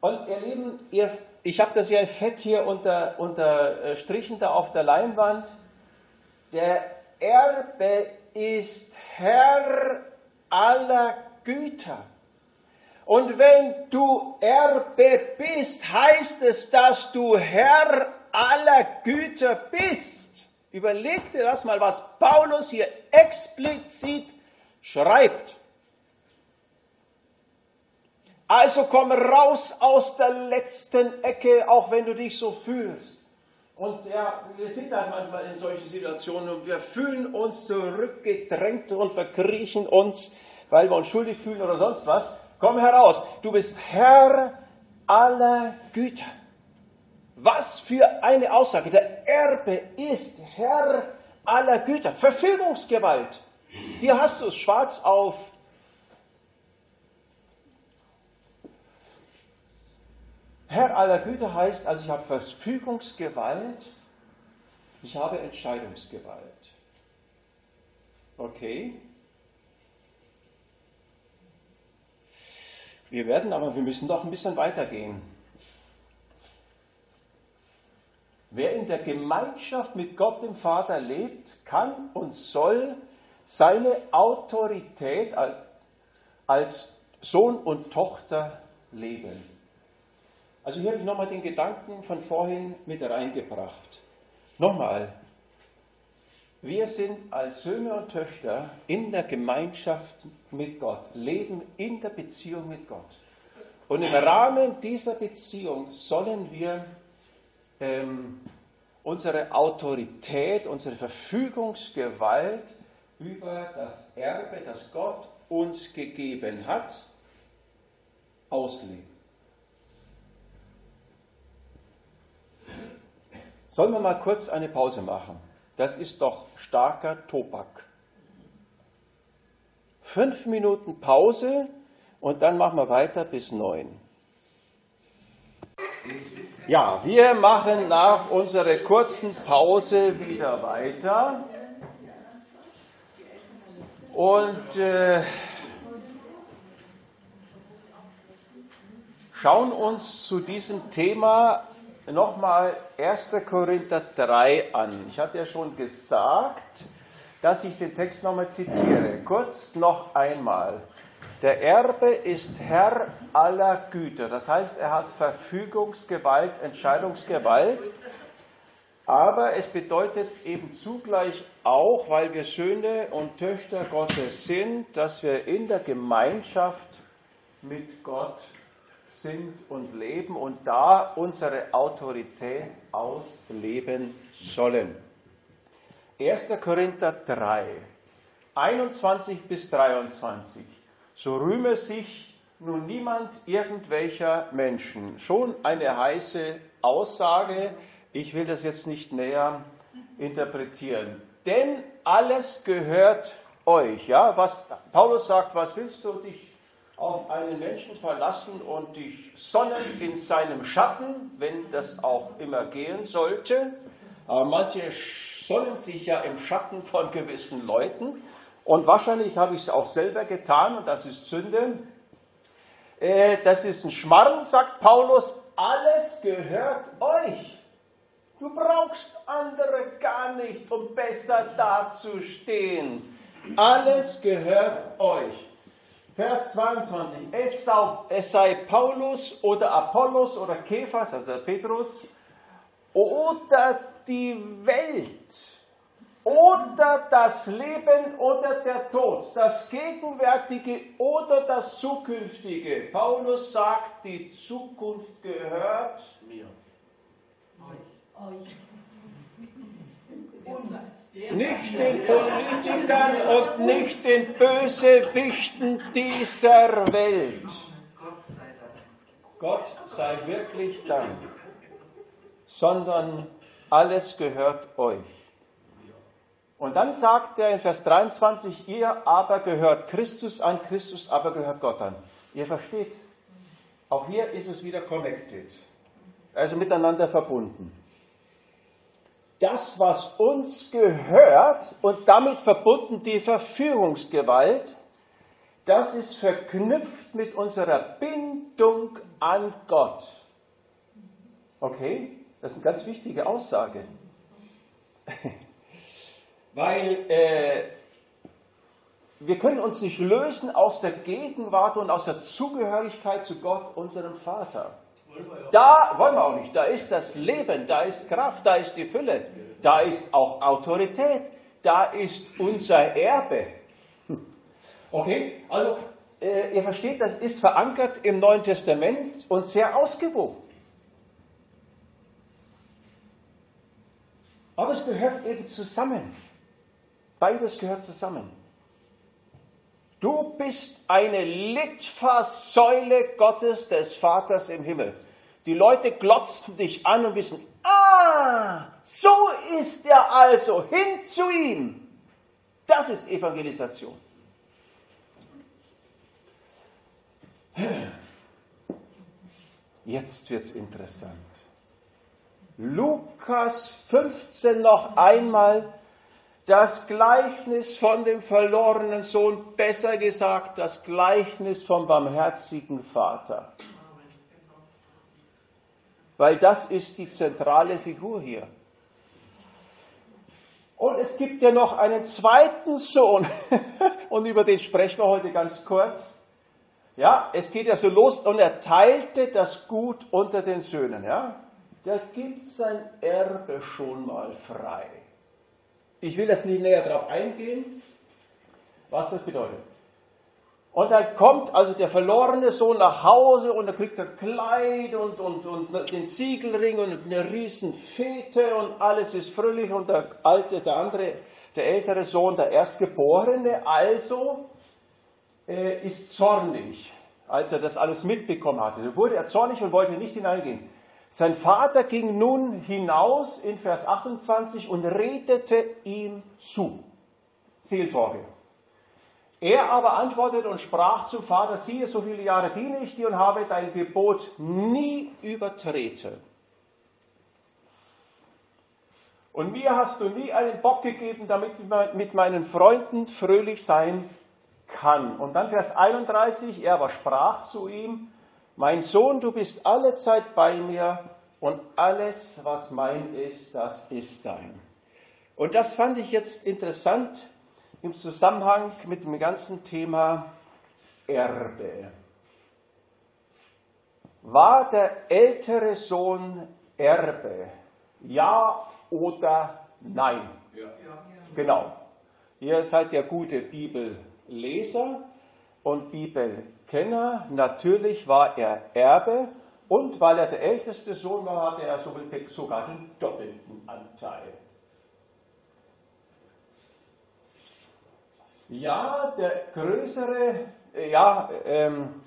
Und ihr Lieben, ihr ich habe das ja fett hier unter, unterstrichen da auf der Leinwand. der Erbe ist Herr aller Güter. Und wenn du Erbe bist, heißt es, dass du Herr aller Güter bist. Überleg dir das mal, was Paulus hier explizit schreibt. Also komm raus aus der letzten Ecke, auch wenn du dich so fühlst. Und ja, wir sind halt manchmal in solchen Situationen und wir fühlen uns zurückgedrängt und verkriechen uns, weil wir uns schuldig fühlen oder sonst was. Komm heraus, du bist Herr aller Güter. Was für eine Aussage. Der Erbe ist Herr aller Güter. Verfügungsgewalt. Hier hast du es schwarz auf Herr aller Güter heißt also, ich habe Verfügungsgewalt, ich habe Entscheidungsgewalt. Okay? Wir werden aber, wir müssen doch ein bisschen weitergehen. Wer in der Gemeinschaft mit Gott dem Vater lebt, kann und soll seine Autorität als, als Sohn und Tochter leben. Also hier habe ich nochmal den Gedanken von vorhin mit reingebracht. Nochmal, wir sind als Söhne und Töchter in der Gemeinschaft mit Gott, leben in der Beziehung mit Gott. Und im Rahmen dieser Beziehung sollen wir ähm, unsere Autorität, unsere Verfügungsgewalt über das Erbe, das Gott uns gegeben hat, ausleben. Sollen wir mal kurz eine Pause machen? Das ist doch starker Tobak. Fünf Minuten Pause und dann machen wir weiter bis neun. Ja, wir machen nach unserer kurzen Pause wieder weiter. Und äh, schauen uns zu diesem Thema nochmal 1. Korinther 3 an. Ich hatte ja schon gesagt, dass ich den Text nochmal zitiere. Kurz noch einmal. Der Erbe ist Herr aller Güter. Das heißt, er hat Verfügungsgewalt, Entscheidungsgewalt. Aber es bedeutet eben zugleich auch, weil wir Söhne und Töchter Gottes sind, dass wir in der Gemeinschaft mit Gott sind und leben und da unsere Autorität ausleben sollen. 1. Korinther 3, 21 bis 23. So rühme sich nun niemand irgendwelcher Menschen. Schon eine heiße Aussage. Ich will das jetzt nicht näher interpretieren. Denn alles gehört euch. Ja, was Paulus sagt, was willst du dich auf einen Menschen verlassen und dich sonnen in seinem Schatten, wenn das auch immer gehen sollte. Aber manche sonnen sich ja im Schatten von gewissen Leuten. Und wahrscheinlich habe ich es auch selber getan und das ist Sünde. Äh, das ist ein Schmarrn, sagt Paulus. Alles gehört euch. Du brauchst andere gar nicht, um besser dazustehen. Alles gehört euch. Vers 22. Es sei, es sei Paulus oder Apollos oder Kephas, also Petrus, oder die Welt, oder das Leben oder der Tod, das Gegenwärtige oder das Zukünftige. Paulus sagt, die Zukunft gehört mir. Euch. Euch. Uns. Nicht den Politikern und nicht den Bösewichten dieser Welt. Gott sei wirklich Dank. Sondern alles gehört euch. Und dann sagt er in Vers 23, ihr aber gehört Christus an, Christus aber gehört Gott an. Ihr versteht, auch hier ist es wieder connected, also miteinander verbunden das, was uns gehört und damit verbunden die Verführungsgewalt, das ist verknüpft mit unserer Bindung an Gott. Okay? Das ist eine ganz wichtige Aussage. (laughs) Weil äh, wir können uns nicht lösen aus der Gegenwart und aus der Zugehörigkeit zu Gott, unserem Vater. Da wollen wir auch nicht. Da ist das Leben, da ist Kraft, da ist die Fülle, da ist auch Autorität, da ist unser Erbe. Okay, also äh, ihr versteht, das ist verankert im Neuen Testament und sehr ausgewogen. Aber es gehört eben zusammen. Beides gehört zusammen. Du bist eine Litfaßsäule Gottes des Vaters im Himmel. Die Leute glotzen dich an und wissen, ah, so ist er also, hin zu ihm. Das ist Evangelisation. Jetzt wird es interessant. Lukas 15 noch einmal das Gleichnis von dem verlorenen Sohn, besser gesagt das Gleichnis vom barmherzigen Vater. Weil das ist die zentrale Figur hier. Und es gibt ja noch einen zweiten Sohn, (laughs) und über den sprechen wir heute ganz kurz. Ja, es geht ja so los, und er teilte das Gut unter den Söhnen. Ja, der gibt sein Erbe schon mal frei. Ich will jetzt nicht näher darauf eingehen, was das bedeutet. Und dann kommt also der verlorene Sohn nach Hause und er kriegt ein Kleid und, und, und den Siegelring und eine riesen Fete und alles ist fröhlich und der alte, der andere, der ältere Sohn, der Erstgeborene, also äh, ist zornig, als er das alles mitbekommen hatte. Da wurde er zornig und wollte nicht hineingehen. Sein Vater ging nun hinaus in Vers 28 und redete ihm zu. Seelsorge. Er aber antwortete und sprach zum Vater, siehe, so viele Jahre diene ich dir und habe dein Gebot nie übertreten. Und mir hast du nie einen Bock gegeben, damit ich mit meinen Freunden fröhlich sein kann. Und dann Vers 31, er aber sprach zu ihm, mein Sohn, du bist alle Zeit bei mir und alles, was mein ist, das ist dein. Und das fand ich jetzt interessant im Zusammenhang mit dem ganzen Thema Erbe. War der ältere Sohn Erbe? Ja oder nein? Ja. Genau. Ihr seid ja gute Bibelleser und Bibelkenner. Natürlich war er Erbe und weil er der älteste Sohn war, hatte er sogar den doppelten Anteil. Ja, der größere, ja, ähm,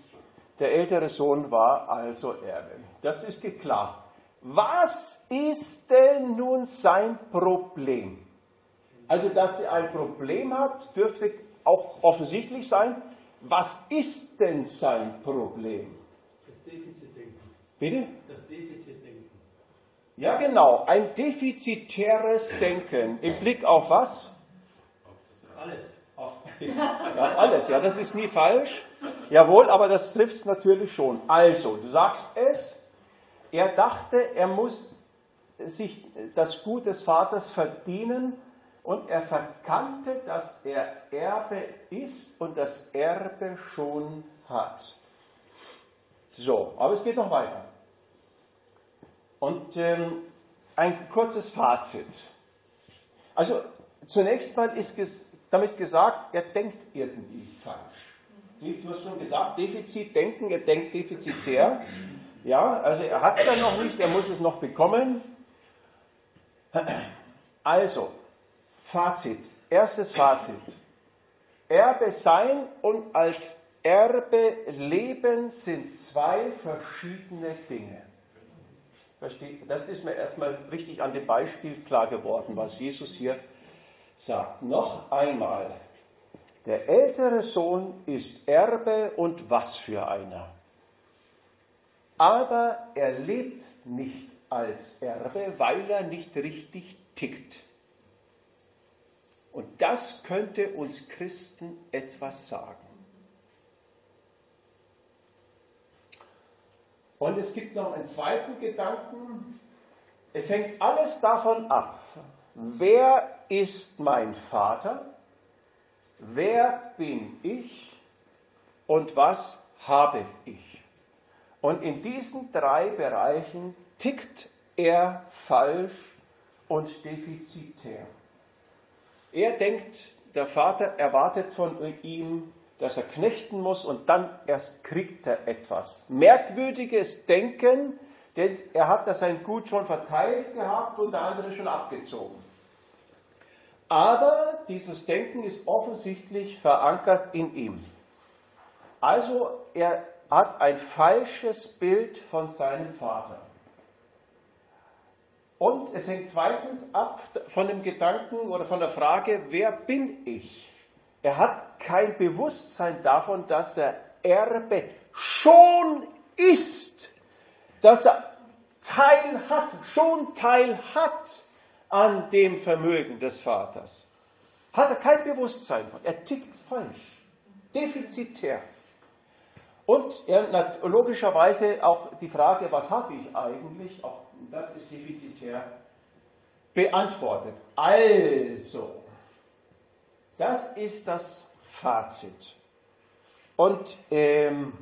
der ältere Sohn war also Erbe. Das ist klar. Was ist denn nun sein Problem? Also, dass er ein Problem hat, dürfte auch offensichtlich sein. Was ist denn sein Problem? Das Defizitdenken. Bitte? Das Defizitdenken. Ja, genau. Ein defizitäres Denken. Im Blick auf was? Auf, auf alles. (laughs) Ja, das ist nie falsch. Jawohl, aber das trifft es natürlich schon. Also, du sagst es. Er dachte, er muss sich das Gut des Vaters verdienen und er verkannte, dass er Erbe ist und das Erbe schon hat. So, aber es geht noch weiter. Und ähm, ein kurzes Fazit. Also zunächst mal ist damit gesagt, er denkt irgendwie falsch. Du hast schon gesagt, Defizitdenken, er denkt defizitär. Ja, also er hat es ja noch nicht, er muss es noch bekommen. Also, Fazit, erstes Fazit. Erbe sein und als Erbe leben sind zwei verschiedene Dinge. Das ist mir erstmal richtig an dem Beispiel klar geworden, was Jesus hier sagt. Noch einmal, der ältere Sohn ist Erbe und was für einer. Aber er lebt nicht als Erbe, weil er nicht richtig tickt. Und das könnte uns Christen etwas sagen. Und es gibt noch einen zweiten Gedanken. Es hängt alles davon ab, wer ist mein Vater? Wer bin ich? Und was habe ich? Und in diesen drei Bereichen tickt er falsch und defizitär. Er denkt, der Vater erwartet von ihm, dass er knechten muss und dann erst kriegt er etwas. Merkwürdiges Denken, denn er hat das sein Gut schon verteilt gehabt und der andere schon abgezogen. Aber dieses Denken ist offensichtlich verankert in ihm. Also er hat ein falsches Bild von seinem Vater. Und es hängt zweitens ab von dem Gedanken oder von der Frage, wer bin ich? Er hat kein Bewusstsein davon, dass er Erbe schon ist, dass er Teil hat, schon Teil hat an dem Vermögen des Vaters. Hat er kein Bewusstsein von. Er tickt falsch, defizitär. Und er logischerweise auch die Frage, was habe ich eigentlich, auch das ist defizitär beantwortet. Also, das ist das Fazit. Und ähm,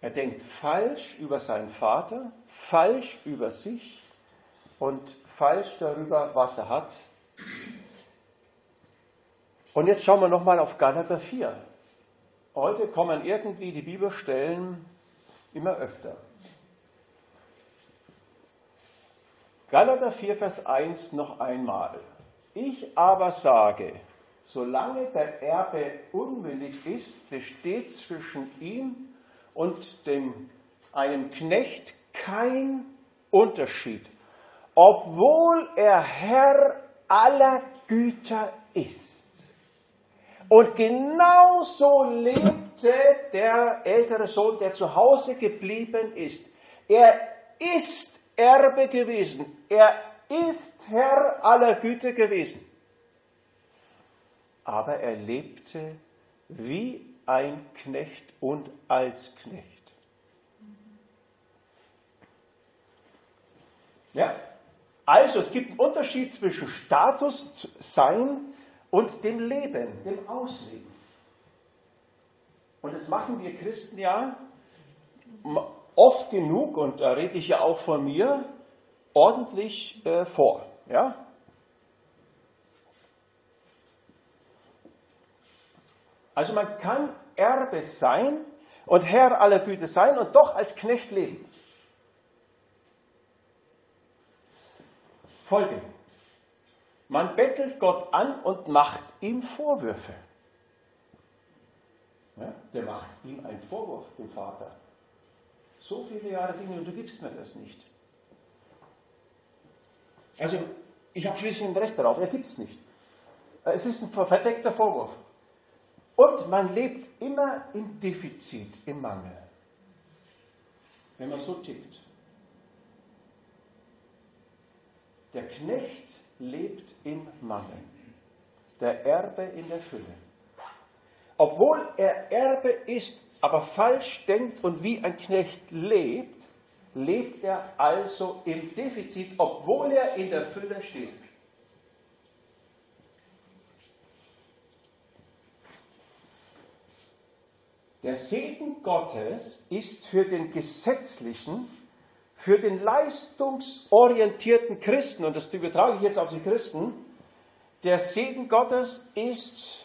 er denkt falsch über seinen Vater, falsch über sich und falsch darüber, was er hat. Und jetzt schauen wir nochmal auf Galater 4. Heute kommen irgendwie die Bibelstellen immer öfter. Galater 4, Vers 1 noch einmal. Ich aber sage, solange der Erbe unwillig ist, besteht zwischen ihm und dem, einem Knecht kein Unterschied, obwohl er Herr aller Güter ist. Und genauso lebte der ältere Sohn, der zu Hause geblieben ist. Er ist Erbe gewesen. Er ist Herr aller Güter gewesen. Aber er lebte wie ein Knecht und als Knecht. Ja, also es gibt einen Unterschied zwischen Status sein und dem Leben, dem Ausleben. Und das machen wir Christen ja oft genug, und da rede ich ja auch von mir, ordentlich äh, vor. Ja? Also man kann Erbe sein und Herr aller Güte sein und doch als Knecht leben. Folge. Man bettelt Gott an und macht ihm Vorwürfe. Ja, der macht ihm einen Vorwurf, dem Vater. So viele Jahre Dinge und du gibst mir das nicht. Also, ich habe schließlich ein Recht darauf, er gibt es nicht. Es ist ein verdeckter Vorwurf. Und man lebt immer im Defizit, im Mangel. Wenn man so tickt. Der Knecht lebt im Mangel, der Erbe in der Fülle. Obwohl er Erbe ist, aber falsch denkt und wie ein Knecht lebt, lebt er also im Defizit, obwohl er in der Fülle steht. Der Segen Gottes ist für den gesetzlichen, für den leistungsorientierten Christen, und das übertrage ich jetzt auf die Christen, der Segen Gottes ist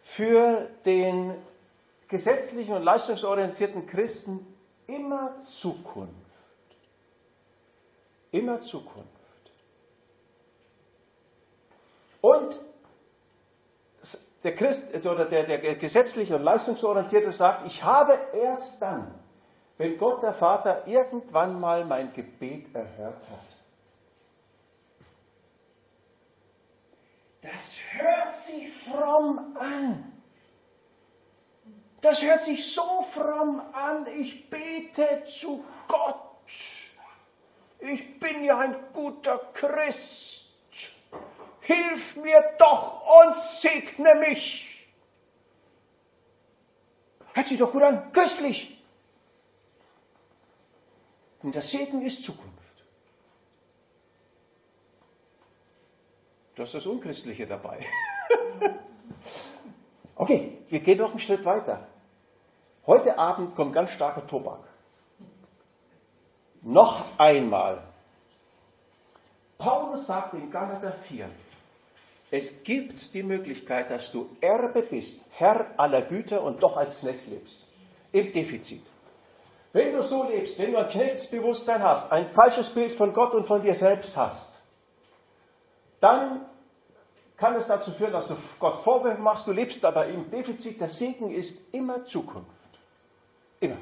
für den gesetzlichen und leistungsorientierten Christen immer Zukunft. Immer Zukunft. Und der, Christ, oder der, der gesetzliche und leistungsorientierte sagt, ich habe erst dann, wenn Gott der Vater irgendwann mal mein Gebet erhört hat. Das hört sich fromm an. Das hört sich so fromm an. Ich bete zu Gott. Ich bin ja ein guter Christ. Hilf mir doch und segne mich. Hört sich doch gut an. Köstlich. Und der Segen ist Zukunft. Das ist das Unchristliche dabei. (laughs) okay, wir gehen noch einen Schritt weiter. Heute Abend kommt ganz starker Tobak. Noch einmal. Paulus sagt in Galater 4, es gibt die Möglichkeit, dass du Erbe bist, Herr aller Güter und doch als Knecht lebst. Im Defizit. Wenn du so lebst, wenn du ein Knechtsbewusstsein hast, ein falsches Bild von Gott und von dir selbst hast, dann kann es dazu führen, dass du Gott Vorwürfe machst, du lebst aber im Defizit. Der Segen ist immer Zukunft. Immer.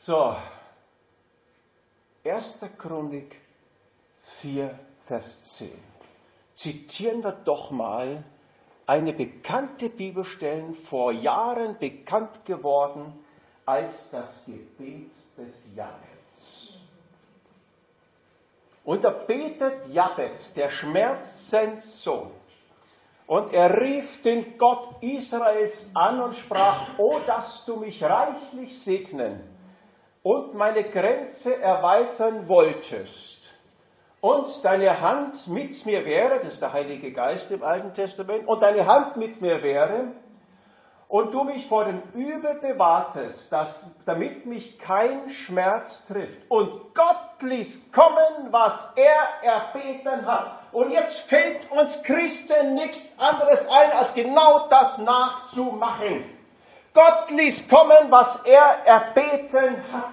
So, 1. Chronik 4, Vers 10. Zitieren wir doch mal eine bekannte Bibelstelle, vor Jahren bekannt geworden als das Gebet des Jabez. Und da betet Jabez, der Schmerzenssohn, und er rief den Gott Israels an und sprach, O, dass du mich reichlich segnen und meine Grenze erweitern wolltest und deine Hand mit mir wäre, das ist der Heilige Geist im Alten Testament, und deine Hand mit mir wäre, und du mich vor dem Übel bewahrtest, dass, damit mich kein Schmerz trifft. Und Gott ließ kommen, was er erbeten hat. Und jetzt fällt uns Christen nichts anderes ein, als genau das nachzumachen. Gott ließ kommen, was er erbeten hat.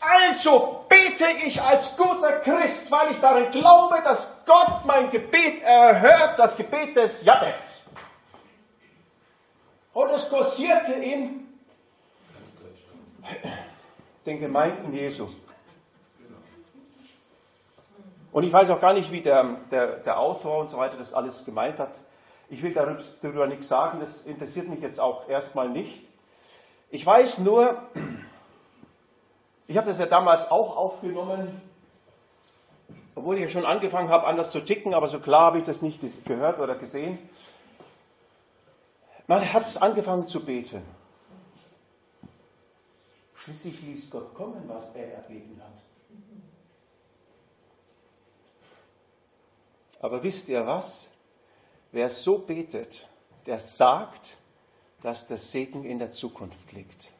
Also bete ich als guter Christ, weil ich daran glaube, dass Gott mein Gebet erhört, das Gebet des Jabez. Und es kursierte in den Gemeinden Jesu. Und ich weiß auch gar nicht, wie der, der, der Autor und so weiter das alles gemeint hat. Ich will darüber, darüber nichts sagen, das interessiert mich jetzt auch erstmal nicht. Ich weiß nur, ich habe das ja damals auch aufgenommen, obwohl ich ja schon angefangen habe, anders zu ticken, aber so klar habe ich das nicht gehört oder gesehen. Man hat angefangen zu beten. Schließlich ließ Gott kommen, was er erbeten hat. Aber wisst ihr was? Wer so betet, der sagt, dass der Segen in der Zukunft liegt.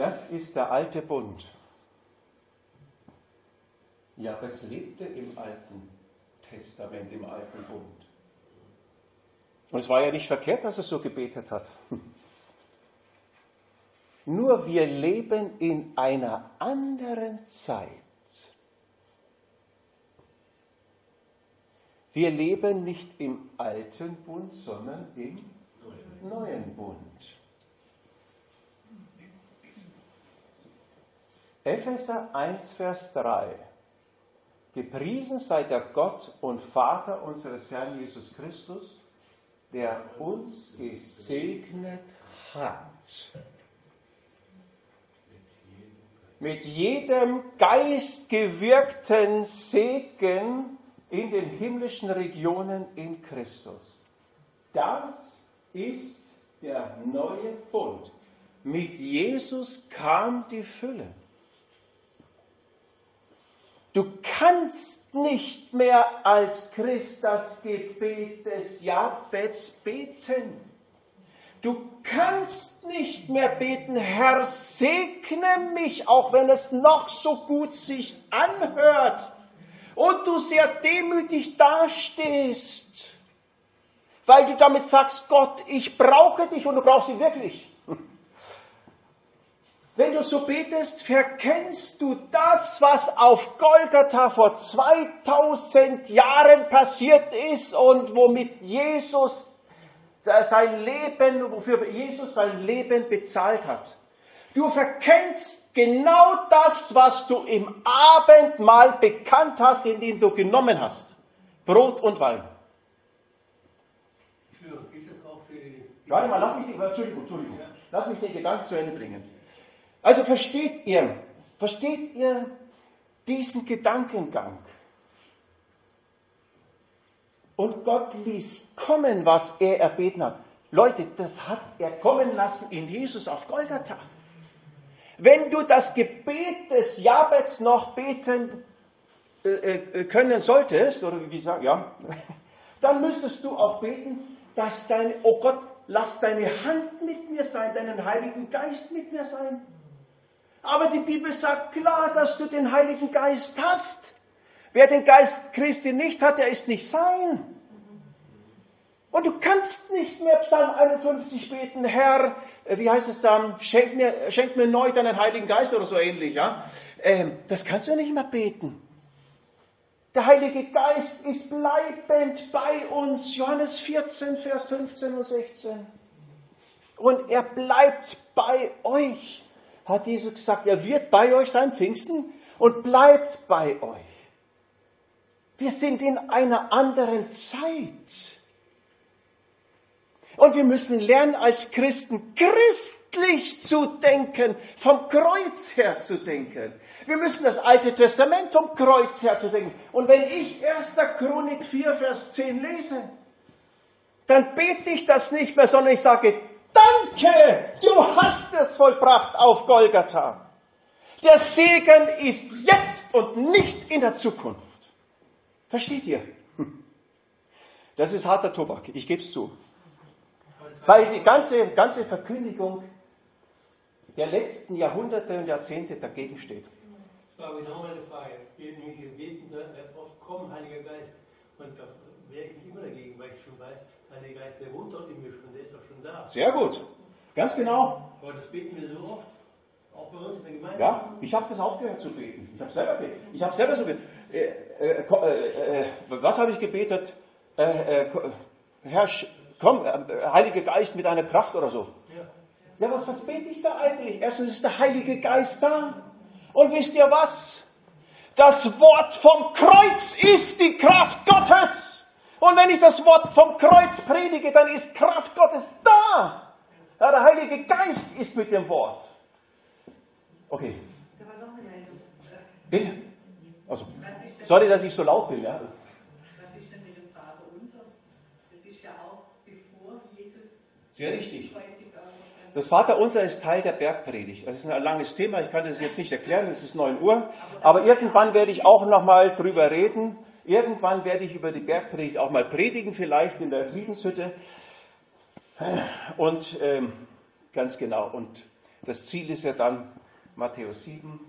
Das ist der alte Bund. Jabez lebte im Alten Testament, im Alten Bund. Und es war ja nicht verkehrt, dass er so gebetet hat. (laughs) Nur wir leben in einer anderen Zeit. Wir leben nicht im alten Bund, sondern im neuen Bund. Epheser 1, Vers 3. Gepriesen sei der Gott und Vater unseres Herrn Jesus Christus, der uns gesegnet hat. Mit jedem geistgewirkten Segen in den himmlischen Regionen in Christus. Das ist der neue Bund. Mit Jesus kam die Fülle. Du kannst nicht mehr als Christ das Gebet des Jabez beten. Du kannst nicht mehr beten, Herr, segne mich, auch wenn es noch so gut sich anhört und du sehr demütig dastehst, weil du damit sagst, Gott, ich brauche dich und du brauchst ihn wirklich. Wenn du so betest, verkennst du das, was auf Golgatha vor 2000 Jahren passiert ist und womit Jesus sein Leben, wofür Jesus sein Leben bezahlt hat. Du verkennst genau das, was du im Abendmahl bekannt hast, in dem du genommen hast. Brot und Wein. Warte mal, lass mich, den, Entschuldigung, Entschuldigung. Lass mich den Gedanken zu Ende bringen. Also versteht ihr, versteht ihr diesen Gedankengang? Und Gott ließ kommen, was er erbeten hat. Leute, das hat er kommen lassen in Jesus auf Golgatha. Wenn du das Gebet des Jabets noch beten äh, äh, können solltest, oder wie sagen, ja, (laughs) dann müsstest du auch beten, dass dein, oh Gott, lass deine Hand mit mir sein, deinen Heiligen Geist mit mir sein. Aber die Bibel sagt klar, dass du den Heiligen Geist hast. Wer den Geist Christi nicht hat, der ist nicht sein. Und du kannst nicht mehr Psalm 51 beten, Herr, äh, wie heißt es dann, schenk mir, schenk mir neu deinen Heiligen Geist oder so ähnlich. Ja? Ähm, das kannst du nicht mehr beten. Der Heilige Geist ist bleibend bei uns. Johannes 14, Vers 15 und 16. Und er bleibt bei euch, hat Jesus gesagt. Er wird bei euch sein, Pfingsten, und bleibt bei euch. Wir sind in einer anderen Zeit. Und wir müssen lernen, als Christen christlich zu denken, vom Kreuz her zu denken. Wir müssen das Alte Testament vom Kreuz her zu denken. Und wenn ich 1. Chronik 4, Vers 10 lese, dann bete ich das nicht mehr, sondern ich sage, danke, du hast es vollbracht auf Golgatha. Der Segen ist jetzt und nicht in der Zukunft. Versteht ihr? Das ist harter Tobak, ich gebe es zu. Weil die ganze, ganze Verkündigung der letzten Jahrhunderte und Jahrzehnte dagegen steht. Das war genau meine Frage. Wir wird oft kommen, Heiliger Geist. Und da wäre ich immer dagegen, weil ich schon weiß, Geist, der wohnt doch in mir schon, der ist doch schon da. Sehr gut. Ganz genau. Aber das beten wir so oft, auch bei uns in der Gemeinde. Ja, ich habe das aufgehört zu beten. Ich habe selber gebetet. Ich habe selber so gebetet. Äh, äh, äh, äh, was habe ich gebetet? Äh, äh, Herr, komm, äh, Heiliger Geist mit einer Kraft oder so. Ja, ja was, was bete ich da eigentlich? Erstens ist der Heilige Geist da. Und wisst ihr was? Das Wort vom Kreuz ist die Kraft Gottes. Und wenn ich das Wort vom Kreuz predige, dann ist Kraft Gottes da. Ja, der Heilige Geist ist mit dem Wort. Okay. Bitte? Also, sorry, dass ich so laut bin. Ja. Was ist denn mit dem Vater unser? Das ist ja auch bevor Jesus Sehr richtig. Das Vaterunser ist Teil der Bergpredigt. Das ist ein langes Thema, ich kann das jetzt nicht erklären, es ist 9 Uhr. Aber irgendwann werde ich auch nochmal drüber reden. Irgendwann werde ich über die Bergpredigt auch mal predigen, vielleicht in der Friedenshütte. Und ähm, ganz genau. Und das Ziel ist ja dann Matthäus 7,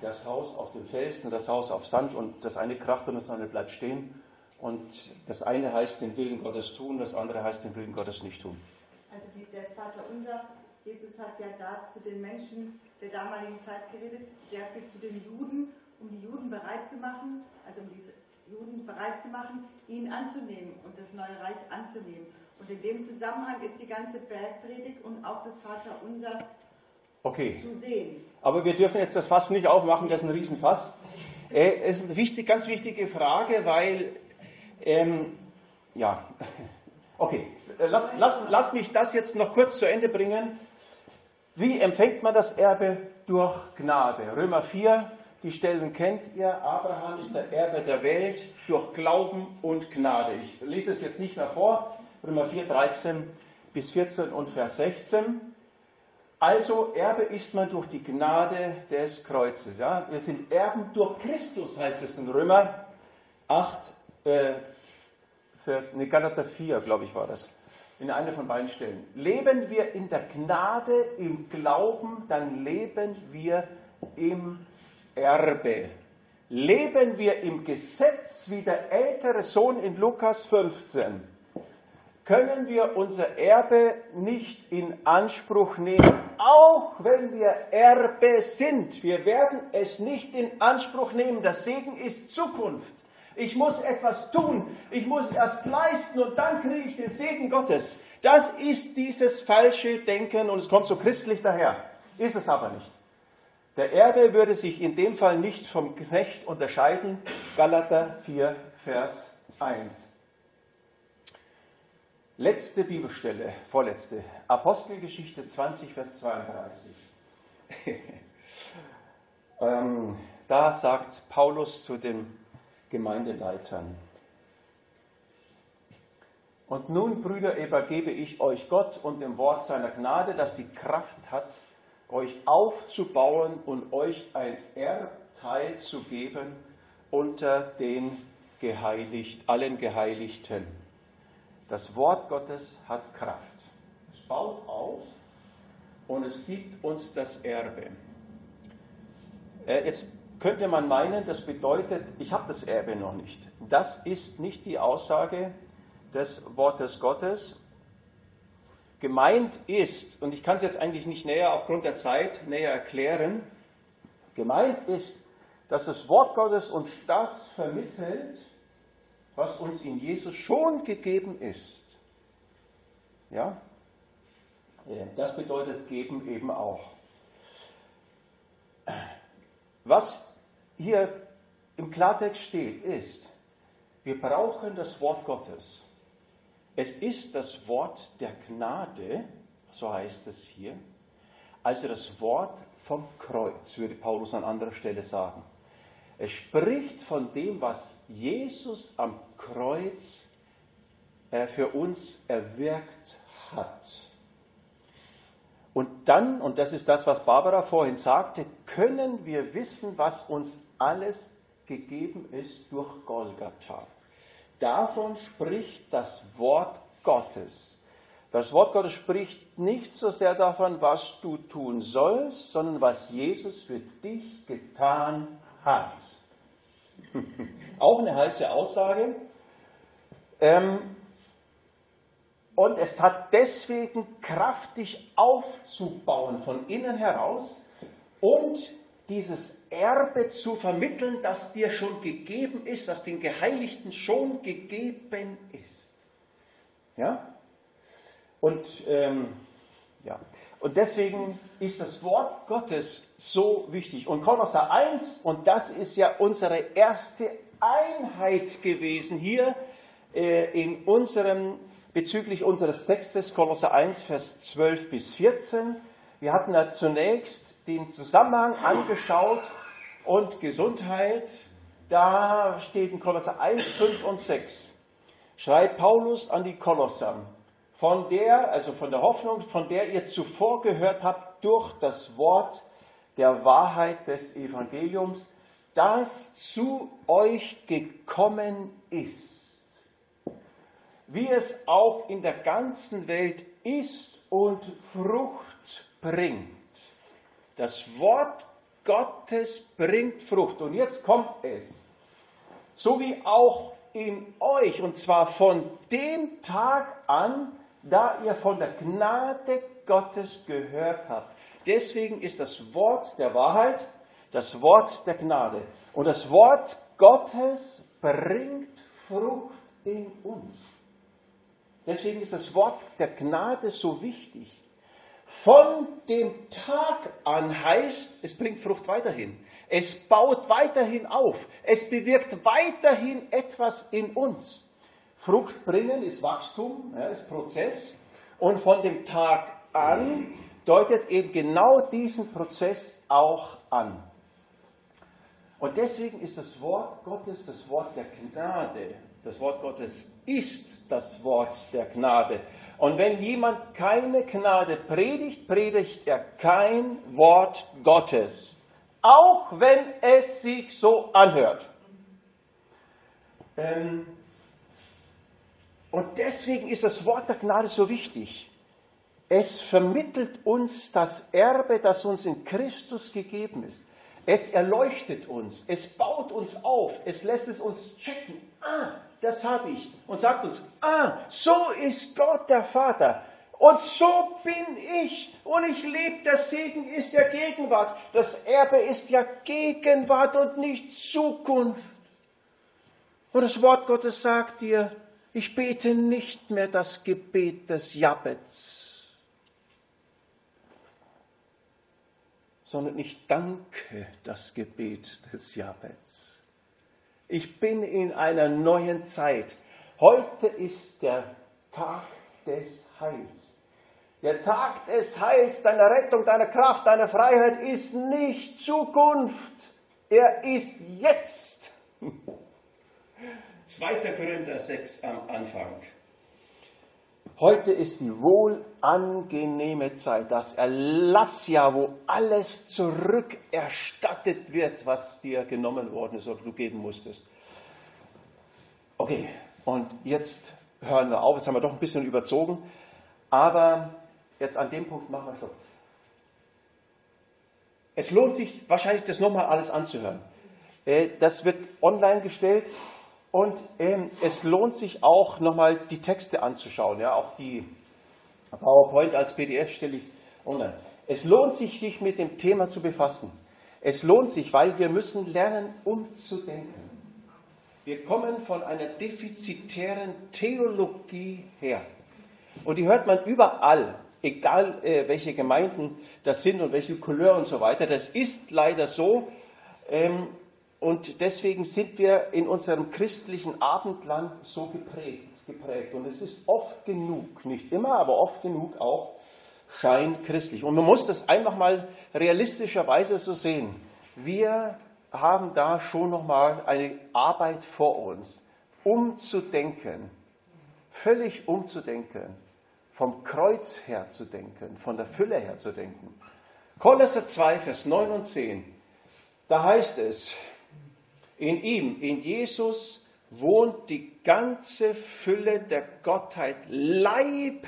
das Haus auf dem Felsen, das Haus auf Sand und das eine kracht und das andere bleibt stehen. Und das eine heißt den Willen Gottes tun, das andere heißt den Willen Gottes nicht tun. Also die, das Vaterunser, Jesus hat ja da zu den Menschen der damaligen Zeit geredet, sehr viel zu den Juden, um die Juden bereit zu machen, also um diese Juden bereit zu machen, ihn anzunehmen und das neue Reich anzunehmen. Und in dem Zusammenhang ist die ganze Bergpredigt und auch das Vaterunser Okay. zu sehen. Aber wir dürfen jetzt das Fass nicht aufmachen, das ist ein Riesenfass. Äh, Es ist eine wichtig, ganz wichtige Frage, weil, ähm, ja, okay, Äh, lass, lass, lass mich das jetzt noch kurz zu Ende bringen. Wie empfängt man das Erbe? Durch Gnade. Römer 4, die Stellen kennt ihr. Abraham ist der Erbe der Welt durch Glauben und Gnade. Ich lese es jetzt nicht mehr vor. Römer 4, 13 bis 14 und Vers 16. Also Erbe ist man durch die Gnade des Kreuzes. Ja? Wir sind Erben durch Christus, heißt es in Römer 8, äh, Vers, nee, Galater 4, glaube ich, war das. In einer von beiden Stellen. Leben wir in der Gnade, im Glauben, dann leben wir im Erbe. Leben wir im Gesetz wie der ältere Sohn in Lukas 15 können wir unser Erbe nicht in Anspruch nehmen, auch wenn wir Erbe sind. Wir werden es nicht in Anspruch nehmen. Der Segen ist Zukunft. Ich muss etwas tun. Ich muss erst leisten und dann kriege ich den Segen Gottes. Das ist dieses falsche Denken und es kommt so christlich daher. Ist es aber nicht. Der Erbe würde sich in dem Fall nicht vom Knecht unterscheiden. Galater 4, Vers 1. Letzte Bibelstelle, vorletzte. Apostelgeschichte 20, Vers 32. (laughs) ähm, da sagt Paulus zu den Gemeindeleitern, Und nun, Brüder, übergebe ich euch Gott und dem Wort seiner Gnade, das die Kraft hat, euch aufzubauen und euch ein Erbteil zu geben unter den Geheiligt, allen Geheiligten. Das Wort Gottes hat Kraft. Es baut auf und es gibt uns das Erbe. Äh, jetzt könnte man meinen, das bedeutet, ich habe das Erbe noch nicht. Das ist nicht die Aussage des Wortes Gottes. Gemeint ist, und ich kann es jetzt eigentlich nicht näher aufgrund der Zeit näher erklären, gemeint ist, dass das Wort Gottes uns das vermittelt, was uns in Jesus schon gegeben ist. Ja? Das bedeutet geben eben auch. Was hier im Klartext steht, ist, wir brauchen das Wort Gottes. Es ist das Wort der Gnade, so heißt es hier, also das Wort vom Kreuz, würde Paulus an anderer Stelle sagen. Es spricht von dem, was Jesus am Kreuz äh, für uns erwirkt hat. Und dann, und das ist das, was Barbara vorhin sagte, können wir wissen, was uns alles gegeben ist durch Golgatha. Davon spricht das Wort Gottes. Das Wort Gottes spricht nicht so sehr davon, was du tun sollst, sondern was Jesus für dich getan hat. (laughs) Auch eine heiße Aussage. Ähm, und es hat deswegen Kraft, dich aufzubauen von innen heraus und dieses Erbe zu vermitteln, das dir schon gegeben ist, das den Geheiligten schon gegeben ist. Ja? Und, ähm, ja. und deswegen ist das Wort Gottes so wichtig. Und Kolosser 1, und das ist ja unsere erste Einheit gewesen hier äh, in unserem bezüglich unseres Textes, Kolosser 1, Vers 12 bis 14. Wir hatten ja zunächst den Zusammenhang angeschaut und Gesundheit. Da steht in Kolosser 1, 5 und 6. Schreibt Paulus an die Kolosser, von der, also von der Hoffnung, von der ihr zuvor gehört habt, durch das Wort der Wahrheit des Evangeliums, das zu euch gekommen ist wie es auch in der ganzen Welt ist und Frucht bringt. Das Wort Gottes bringt Frucht. Und jetzt kommt es. So wie auch in euch, und zwar von dem Tag an, da ihr von der Gnade Gottes gehört habt. Deswegen ist das Wort der Wahrheit das Wort der Gnade. Und das Wort Gottes bringt Frucht in uns. Deswegen ist das Wort der Gnade so wichtig. Von dem Tag an heißt, es bringt Frucht weiterhin. Es baut weiterhin auf. Es bewirkt weiterhin etwas in uns. Frucht bringen ist Wachstum, ja, ist Prozess. Und von dem Tag an deutet eben genau diesen Prozess auch an. Und deswegen ist das Wort Gottes das Wort der Gnade. Das Wort Gottes ist das Wort der Gnade. Und wenn jemand keine Gnade predigt, predigt er kein Wort Gottes. Auch wenn es sich so anhört. Ähm, und deswegen ist das Wort der Gnade so wichtig. Es vermittelt uns das Erbe, das uns in Christus gegeben ist. Es erleuchtet uns, es baut uns auf, es lässt es uns checken. Ah, das habe ich. Und sagt uns, ah, so ist Gott der Vater. Und so bin ich. Und ich lebe, der Segen ist ja Gegenwart. Das Erbe ist ja Gegenwart und nicht Zukunft. Und das Wort Gottes sagt dir, ich bete nicht mehr das Gebet des Jabets, sondern ich danke das Gebet des Jabets. Ich bin in einer neuen Zeit. Heute ist der Tag des Heils. Der Tag des Heils, deiner Rettung, deiner Kraft, deiner Freiheit ist nicht Zukunft. Er ist jetzt. 2. Korinther 6 am Anfang. Heute ist die wohlangenehme Zeit, das Erlassjahr, wo alles zurückerstattet wird, was dir genommen worden ist oder du geben musstest. Okay, und jetzt hören wir auf. Jetzt haben wir doch ein bisschen überzogen. Aber jetzt an dem Punkt machen wir Stopp. Es lohnt sich wahrscheinlich, das nochmal alles anzuhören. Äh, das wird online gestellt und ähm, es lohnt sich auch nochmal die Texte anzuschauen. Ja, auch die PowerPoint als PDF stelle ich online. Es lohnt sich, sich mit dem Thema zu befassen. Es lohnt sich, weil wir müssen lernen, umzudenken. Wir kommen von einer defizitären Theologie her. Und die hört man überall, egal äh, welche Gemeinden das sind und welche Couleur und so weiter. Das ist leider so. Ähm, und deswegen sind wir in unserem christlichen Abendland so geprägt, geprägt. Und es ist oft genug, nicht immer, aber oft genug auch scheinchristlich. Und man muss das einfach mal realistischerweise so sehen. Wir haben da schon nochmal eine Arbeit vor uns, umzudenken, völlig umzudenken, vom Kreuz her zu denken, von der Fülle her zu denken. Kolosser 2, Vers 9 und 10, da heißt es, in ihm, in Jesus wohnt die ganze Fülle der Gottheit leibhaftig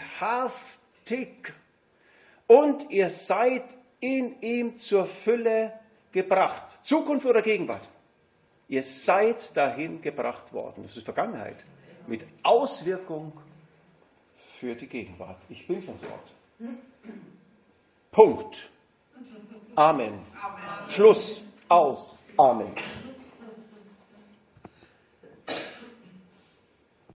und ihr seid in ihm zur Fülle gebracht. Zukunft oder Gegenwart? Ihr seid dahin gebracht worden. Das ist Vergangenheit. Mit Auswirkung für die Gegenwart. Ich bin schon dort. Punkt. Amen. Amen. Schluss. Aus. Amen.